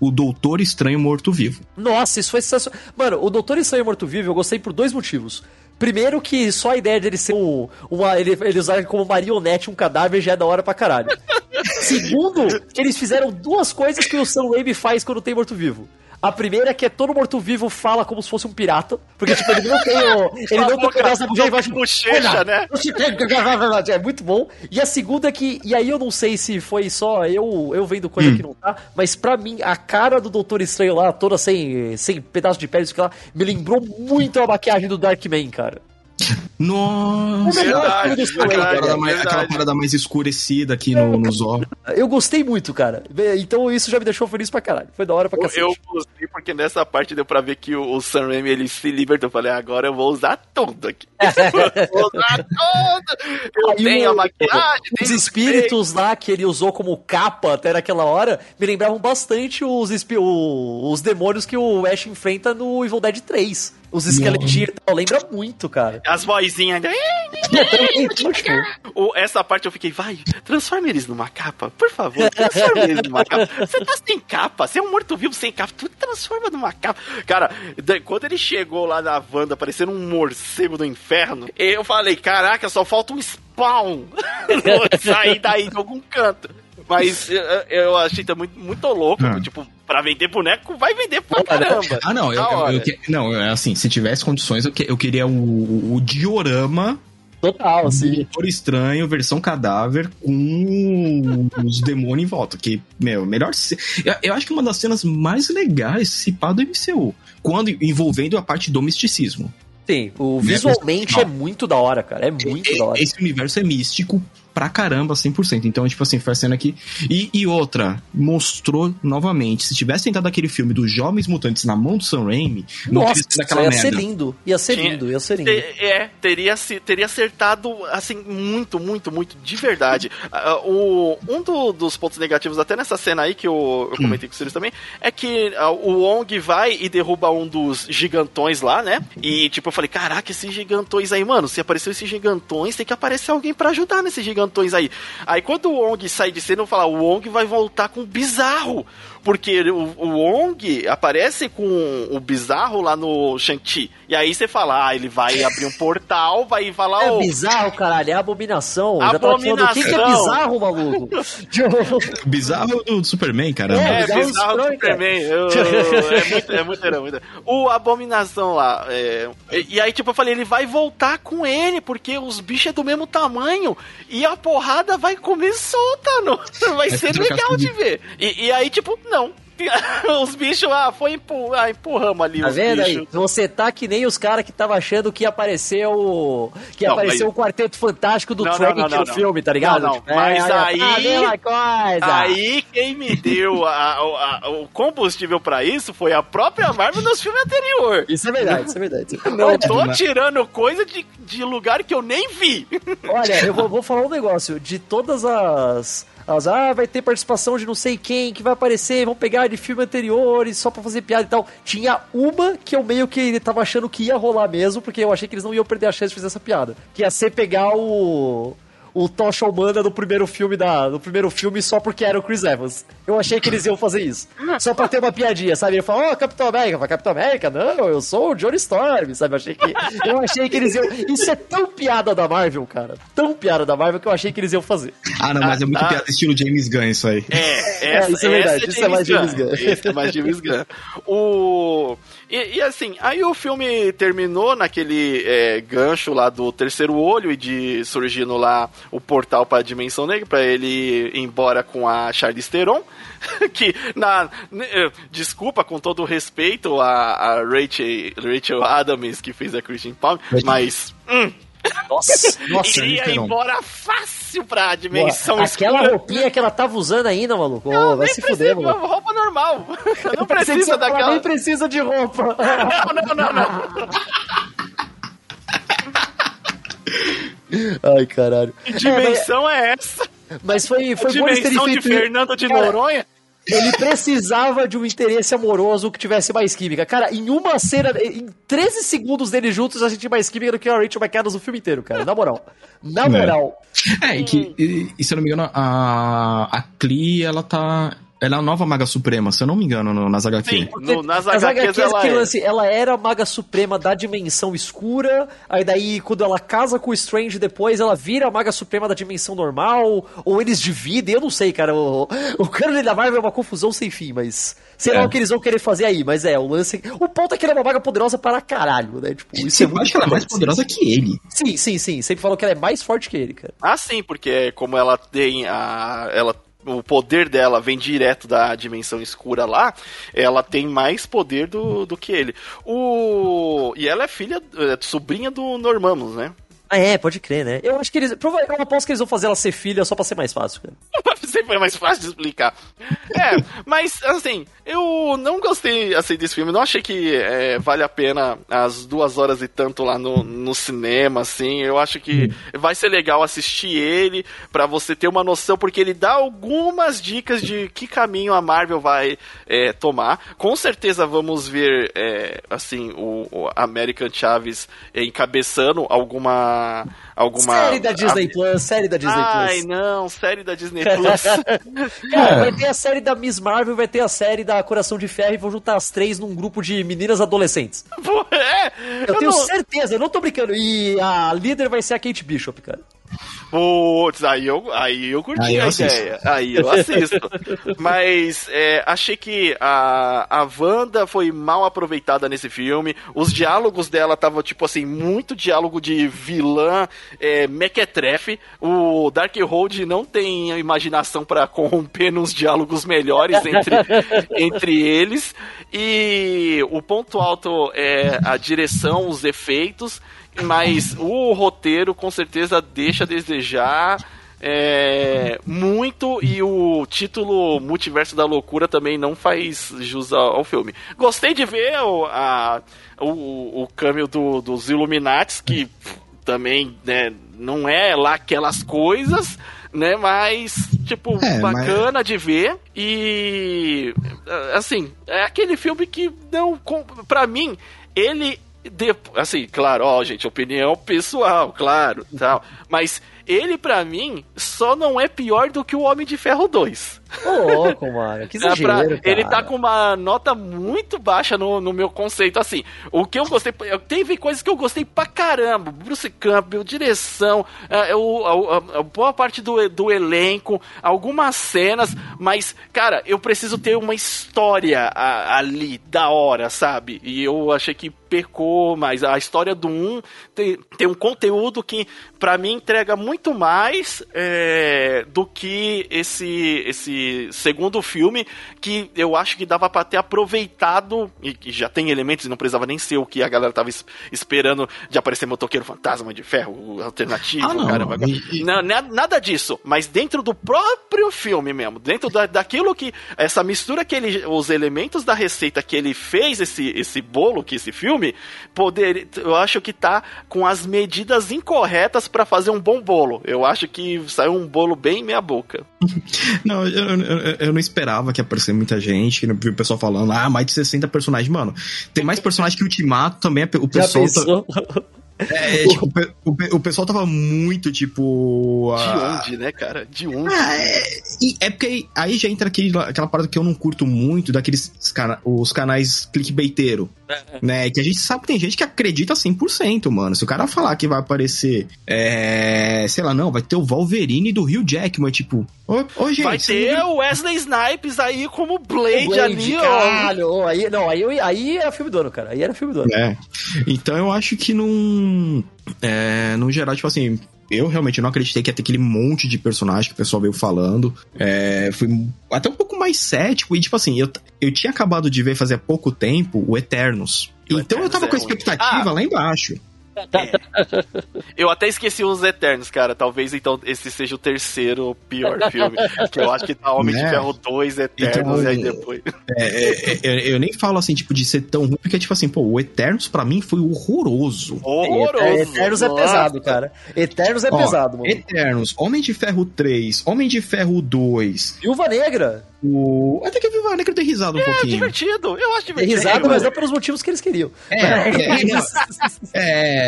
o Doutor Estranho Morto-Vivo. Nossa, isso foi sensacional. Mano, o Doutor Estranho Morto-Vivo eu gostei por dois motivos. Primeiro que só a ideia dele ser um, uma, ele, ele usar como marionete um cadáver já é da hora pra caralho. Segundo, que eles fizeram duas coisas que o Sam Raimi faz quando tem morto-vivo. A primeira é que é todo morto-vivo fala como se fosse um pirata. Porque, tipo, ele não tem o. Ele não tem o pedaço da bugia e vai. Bochecha, né? É muito bom. E a segunda é que. E aí eu não sei se foi só eu, eu vendo coisa hum. que não tá. Mas pra mim, a cara do Doutor Estranho lá, toda sem, sem pedaço de pele, isso que lá, me lembrou muito a maquiagem do Darkman, cara. Nossa! Verdade, verdade, mais, aquela parada mais escurecida aqui no, nos olhos. Eu gostei muito, cara. Então isso já me deixou feliz pra caralho. Foi da hora pra cacete. Eu gostei porque nessa parte deu pra ver que o, o Sam Raimi ele se libertou. Eu falei, agora eu vou usar tudo aqui. vou usar tudo! Eu Aí tenho o, a maquiagem, Os espíritos lá que ele usou como capa até naquela hora me lembravam bastante os, os demônios que o Ash enfrenta no Evil Dead 3. Os esqueletinhos tal, lembra muito, cara. As vozinhas. essa parte eu fiquei, vai, transforma eles numa capa, por favor, transforma eles numa capa. Você tá sem capa, você é um morto-vivo sem capa, tu transforma numa capa. Cara, quando ele chegou lá na Wanda, parecendo um morcego do inferno, eu falei, caraca, só falta um spawn sair daí de algum canto. Mas eu, eu achei também muito, muito louco, ah. tipo, pra vender boneco, vai vender pra caramba. Ah, não, eu, eu, eu, não, é assim, se tivesse condições, eu, que, eu queria o, o diorama Total, assim. Doutor Estranho, versão cadáver, com os demônios em volta. Que, meu, melhor. Eu, eu acho que uma das cenas mais legais se pá do MCU. Quando envolvendo a parte do misticismo. Sim, o, visualmente é muito da hora, cara. É muito e, da hora. Esse universo é místico pra caramba 100%. Então, tipo assim, foi a cena aqui. E, e outra, mostrou novamente. Se tivesse tentado aquele filme dos Jovens Mutantes na mão do Sam Raimi, não Nossa, ia merda. ser lindo. Ia ser Tinha, lindo, ia ser lindo. É, teria, teria acertado, assim, muito, muito, muito, de verdade. uh, o, um do, dos pontos negativos, até nessa cena aí que eu, eu hum. comentei hum. com vocês também, é que uh, o Wong vai e derruba um dos gigantões lá, né? E, tipo, eu falei, caraca, esses gigantões aí, mano, se apareceu esses gigantões, tem que aparecer alguém para ajudar nesses gigantões aí. Aí quando o Wong sai de cena, eu falo, o Wong vai voltar com bizarro. Porque o, o Wong aparece com o bizarro lá no Shang-Chi. E aí você fala, ah, ele vai abrir um portal, vai falar. É oh, bizarro, caralho, é abominação. abominação. Já o que, que é bizarro, maluco? bizarro do Superman, cara. É, é bizarro, bizarro do Superman. Eu, eu, é muito, é muito, é muito. O abominação lá. É, e, e aí, tipo, eu falei, ele vai voltar com ele, porque os bichos é do mesmo tamanho. E a porrada vai comer solta, não. Vai ser legal de ver. E, e aí, tipo, não. os bichos, ah, foi empur, ah, empurramos ali tá vendo bichos. aí? Você tá que nem os caras que tava achando que o. que não, aparecer mas... o Quarteto Fantástico do Trek no filme, tá ligado? Não, não. Tipo, mas é, aí. Tá aí quem me deu a, a, a, o combustível pra isso foi a própria Marvel nos filmes anteriores. Isso é verdade, isso é verdade. Não, eu tô tirando coisa de, de lugar que eu nem vi. Olha, eu vou, vou falar um negócio. De todas as elas, ah, vai ter participação de não sei quem que vai aparecer, vão pegar de filme anteriores só pra fazer piada e tal. Tinha uma que eu meio que tava achando que ia rolar mesmo, porque eu achei que eles não iam perder a chance de fazer essa piada. Que ia ser pegar o o Tocha Humana no primeiro filme da, no primeiro filme só porque era o Chris Evans. Eu achei que eles iam fazer isso. Só pra ter uma piadinha, sabe? Ele falou, ó, oh, Capitão América. Eu falei, Capitão América? Não, eu sou o Johnny Storm, sabe? Eu achei que, eu achei que eles iam... Isso é tão piada da Marvel, cara. Tão piada da Marvel que eu achei que eles iam fazer. Ah, não, mas é muito ah, piada estilo James Gunn isso aí. É, essa, é isso é verdade. É isso é mais James Gunn. Isso é mais James Gunn. O... E, e, assim, aí o filme terminou naquele é, gancho lá do terceiro olho e de surgindo lá o portal para a dimensão negra para ele ir embora com a Charlize Theron, que na eh, desculpa com todo o respeito a, a Rachel, Rachel Adams que fez a Christian Palmer, mas hum, nossa, nossa iria embora fácil pra dimensão Boa, Aquela escura. roupinha que ela tava usando ainda, maluco. Não, oh, vai se fuder, mano. roupa normal. Não precisa daquela. Ela nem precisa de roupa. Não, não, não, não. Ai, caralho. Que dimensão é, mas... é essa? Mas foi, foi bom eles terem feito... de Fernando de Cara, Noronha? Ele precisava de um interesse amoroso que tivesse mais química. Cara, em uma cena, em 13 segundos deles juntos, a gente tinha mais química do que a Rachel McAdams no filme inteiro, cara. Na moral. Na é. moral. É, é e que, e, e, se eu não me engano, a, a Klee, ela tá ela é a nova Maga Suprema, se eu não me engano, no, nas HQ. Sim, no, nas, nas HQs, ela, é. lance, ela era a Maga Suprema da Dimensão Escura, aí daí quando ela casa com o Strange depois, ela vira a Maga Suprema da Dimensão Normal, ou eles dividem, eu não sei, cara. O, o cânone da Marvel é uma confusão sem fim, mas... Sei é. lá o que eles vão querer fazer aí, mas é, o lance... O ponto é que ela é uma Maga poderosa para caralho, né? Tipo, isso é muito acho que ela é mais poderosa que ele. Sim, sim, sim. Sempre falam que ela é mais forte que ele, cara. Ah, sim, porque como ela tem a... Ela o poder dela vem direto da dimensão escura lá, ela tem mais poder do, do que ele. O... E ela é filha, é sobrinha do Normamus, né? Ah, é, pode crer, né? Eu acho que eles. Eu aposto que eles vão fazer ela ser filha só pra ser mais fácil, cara. Sempre é mais fácil de explicar. É, mas, assim, eu não gostei assim, desse filme. Não achei que é, vale a pena as duas horas e tanto lá no, no cinema, assim. Eu acho que hum. vai ser legal assistir ele para você ter uma noção, porque ele dá algumas dicas de que caminho a Marvel vai é, tomar. Com certeza vamos ver, é, assim, o, o American Chaves encabeçando alguma alguma. Série da Disney a... Plus, série da Disney Ai, Plus. Ai, não, série da Disney Plus. Cara, vai ter a série da Miss Marvel, vai ter a série da Coração de Ferro e vão juntar as três num grupo de meninas adolescentes. É, eu, eu tenho não... certeza, eu não tô brincando. E a líder vai ser a Kate Bishop, cara. Putz, aí eu, aí eu curti aí eu a assisto. ideia. Aí eu assisto. Mas é, achei que a, a Wanda foi mal aproveitada nesse filme. Os diálogos dela estavam, tipo assim, muito diálogo de vilã é, mequetrefe. O Darkhold não tem imaginação para corromper nos diálogos melhores entre, entre eles. E o ponto alto é a direção, os efeitos mas o roteiro com certeza deixa a desejar é, muito e o título Multiverso da Loucura também não faz jus ao, filme. Gostei de ver o, a, o, o câmbio do, dos Illuminates, que também né, não é lá aquelas coisas, né? Mas, tipo, é, bacana mas... de ver. E. Assim, é aquele filme que não. Pra mim, ele. De, assim, claro, ó, gente, opinião pessoal, claro, tal. Mas ele, para mim, só não é pior do que o Homem de Ferro 2. Ô, louco, mano. Que exagero, é pra, Ele tá com uma nota muito baixa no, no meu conceito. Assim, o que eu gostei. Teve coisas que eu gostei pra caramba. Bruce Campbell, direção, é, o, a, a, boa parte do, do elenco, algumas cenas, mas, cara, eu preciso ter uma história a, ali da hora, sabe? E eu achei que pecou, mas a história do 1 tem, tem um conteúdo que, para mim, entrega muito mais é, do que esse, esse segundo filme, que eu acho que dava para ter aproveitado, e que já tem elementos e não precisava nem ser o que a galera tava esperando de aparecer motoqueiro fantasma de ferro alternativo, ah, não. caramba. E... Não, nada disso, mas dentro do próprio filme mesmo, dentro da, daquilo que, essa mistura que ele, os elementos da receita que ele fez, esse, esse bolo, que esse filme, poder, eu acho que tá com as medidas incorretas para fazer um bom bolo. Eu acho que saiu um bolo bem meia boca. não, eu, eu, eu, não esperava que aparecesse muita gente, que vi o pessoal falando, ah, mais de 60 personagens. Mano, tem mais personagens que o Ultimato também, o pessoal... Tá... É, é, tipo, o, o, pessoal tava muito, tipo. De onde, né, cara? De onde? Ah, é, é porque aí já entra aquele, aquela parada que eu não curto muito, daqueles cana os canais clickbaiteiro. É. Né? Que a gente sabe que tem gente que acredita 100%, mano. Se o cara falar que vai aparecer, é, sei lá, não, vai ter o Wolverine do Rio Jackman, tipo, ô, ô gente. Vai ter o Wesley Snipes aí como Blade, Blade ali, caralho. ó. Aí, não, aí, aí era filme do ano, cara. Aí era filme do ano. É. Então eu acho que não. É, no geral, tipo assim, eu realmente não acreditei que ia ter aquele monte de personagem que o pessoal veio falando. É, fui até um pouco mais cético. E, tipo assim, eu, eu tinha acabado de ver fazia pouco tempo o Eternos. O então Eternos eu tava é com a expectativa ah, lá embaixo. É. Eu até esqueci os Eternos, cara. Talvez então esse seja o terceiro pior filme. que eu acho que tá Homem de né? Ferro 2, Eternos, então, e aí depois. É, é, é, eu nem falo assim, tipo, de ser tão ruim, porque, tipo assim, pô, o Eternos pra mim foi horroroso. Horroroso. Eternos é pesado, cara. Eternos é Ó, pesado, mano. Eternos, Homem de Ferro 3, Homem de Ferro 2. Viúva Negra. O... Até que a Viva Negra tem risado um é, pouquinho. É divertido, eu acho divertido. Tem risado, mas não pelos motivos que eles queriam. É, é, é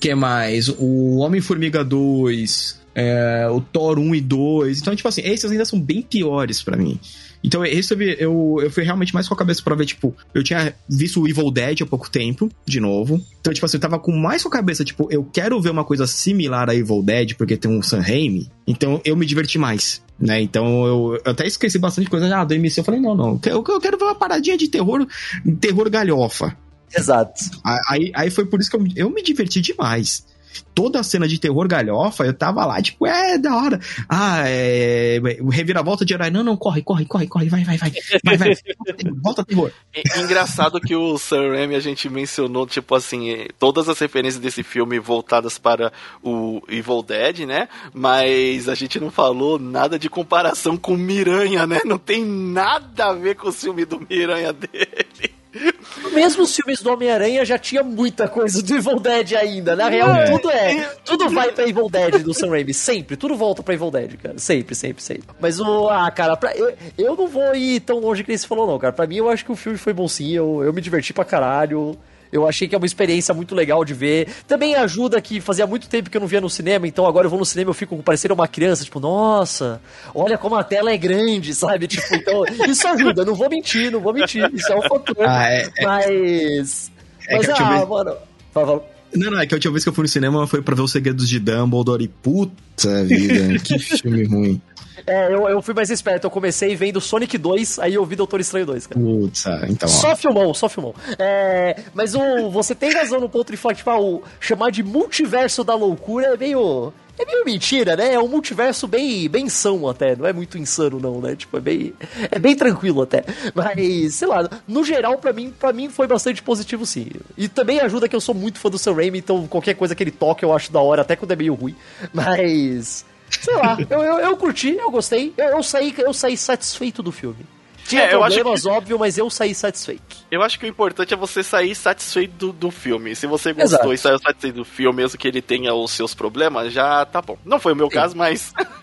que mais? O Homem-Formiga 2, é, o Thor 1 e 2. Então, tipo assim, esses ainda são bem piores para mim. Então, esse eu, eu, eu fui realmente mais com a cabeça pra ver, tipo, eu tinha visto o Evil Dead há pouco tempo, de novo. Então, tipo assim, eu tava com mais com a cabeça, tipo, eu quero ver uma coisa similar a Evil Dead, porque tem um Sam Raimi. Então, eu me diverti mais. Né? Então eu, eu, até esqueci bastante coisa ah, do MC. Eu falei, não, não, eu, eu quero ver uma paradinha de terror, terror galhofa. Exato. Aí, aí foi por isso que eu, eu me diverti demais toda a cena de terror galhofa, eu tava lá, tipo, é, da hora. Ah, é. Reviravolta de herói. Não, não, corre, corre, corre, corre, vai, vai, vai. Vai, vai. Volta terror. Engraçado que o Sam Raimi a gente mencionou, tipo assim, todas as referências desse filme voltadas para o Evil Dead, né? Mas a gente não falou nada de comparação com Miranha, né? Não tem nada a ver com o filme do Miranha dele. Mesmo os filmes do Homem-Aranha já tinha muita coisa do Evil Dead ainda. Na real, é. tudo é. Tudo vai pra Evil Dead do Sam Raimi. Sempre. Tudo volta pra Evil Dead, cara. Sempre, sempre, sempre. Mas o. Ah, cara, pra, eu, eu não vou ir tão longe que ele falou, não, cara. Pra mim, eu acho que o filme foi bom sim. Eu, eu me diverti pra caralho. Eu achei que é uma experiência muito legal de ver. Também ajuda que fazia muito tempo que eu não via no cinema, então agora eu vou no cinema e eu fico parecendo uma criança, tipo, nossa, olha como a tela é grande, sabe? Tipo, então, isso ajuda, não vou mentir, não vou mentir, isso é um fator. Ah, é, é, mas. É mas, ah, mano. Fala, Não, não, é que a última vez que eu fui no cinema foi pra ver os segredos de Dumbledore e puta vida, que filme ruim. É, eu, eu fui mais esperto. Eu comecei vendo Sonic 2, aí eu vi Doutor Estranho 2, cara. Putz, ah, então. Só filmou, só filmou. É, mas o, você tem razão no ponto de falar, tipo, ah, o, chamar de multiverso da loucura é meio. É meio mentira, né? É um multiverso bem, bem são até. Não é muito insano, não, né? Tipo, é bem. É bem tranquilo até. Mas, sei lá, no geral, para mim, para mim foi bastante positivo, sim. E também ajuda que eu sou muito fã do Sam Raimi, então qualquer coisa que ele toque eu acho da hora, até quando é meio ruim. Mas. Sei lá, eu, eu, eu curti, eu gostei, eu, eu, saí, eu saí satisfeito do filme. Tinha é, problemas, que... óbvio, mas eu saí satisfeito. Eu acho que o importante é você sair satisfeito do, do filme. Se você gostou Exato. e saiu satisfeito do filme, mesmo que ele tenha os seus problemas, já tá bom. Não foi o meu Sim. caso, mas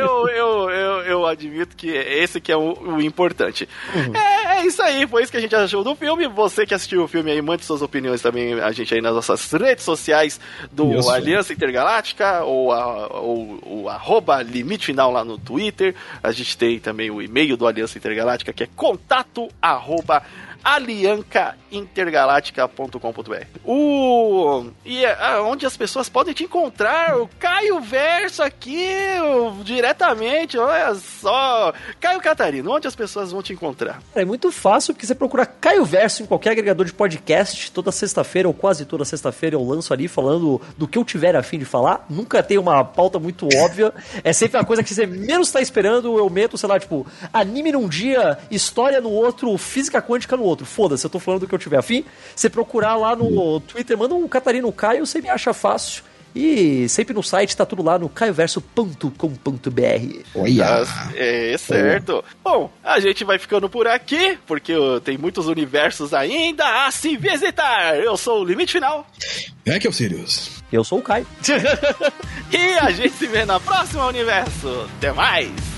eu, eu, eu, eu, admito que esse que é o, o importante. Uhum. É, é, isso aí, foi isso que a gente achou do filme. Você que assistiu o filme aí, mande suas opiniões também a gente aí nas nossas redes sociais do isso. Aliança Intergaláctica ou, a, ou o arroba limite final lá no Twitter. A gente tem também o e-mail do Aliança Intergaláctica que é contato arroba aliancaintergaláctica.com.br. O e é, onde as pessoas podem te encontrar, o Caio Verso aqui, o, diretamente, olha só. Caio Catarino, onde as pessoas vão te encontrar? É muito fácil, porque você procura Caio Verso em qualquer agregador de podcast, toda sexta-feira ou quase toda sexta-feira eu lanço ali falando do que eu tiver a fim de falar. Nunca tem uma pauta muito óbvia. É sempre uma coisa que você menos está esperando, eu meto, sei lá, tipo, anime num dia, história no outro, física quântica no outro outro. Foda-se, eu tô falando do que eu tiver afim. Você procurar lá no Twitter, manda um Catarino Caio, você me acha fácil. E sempre no site tá tudo lá no caioverso.com.br. Olha! Ah, é, certo. Bom, a gente vai ficando por aqui, porque tem muitos universos ainda a se visitar. Eu sou o Limite Final. É que é o Sirius. Eu sou o Caio. e a gente se vê na próxima universo. Até mais!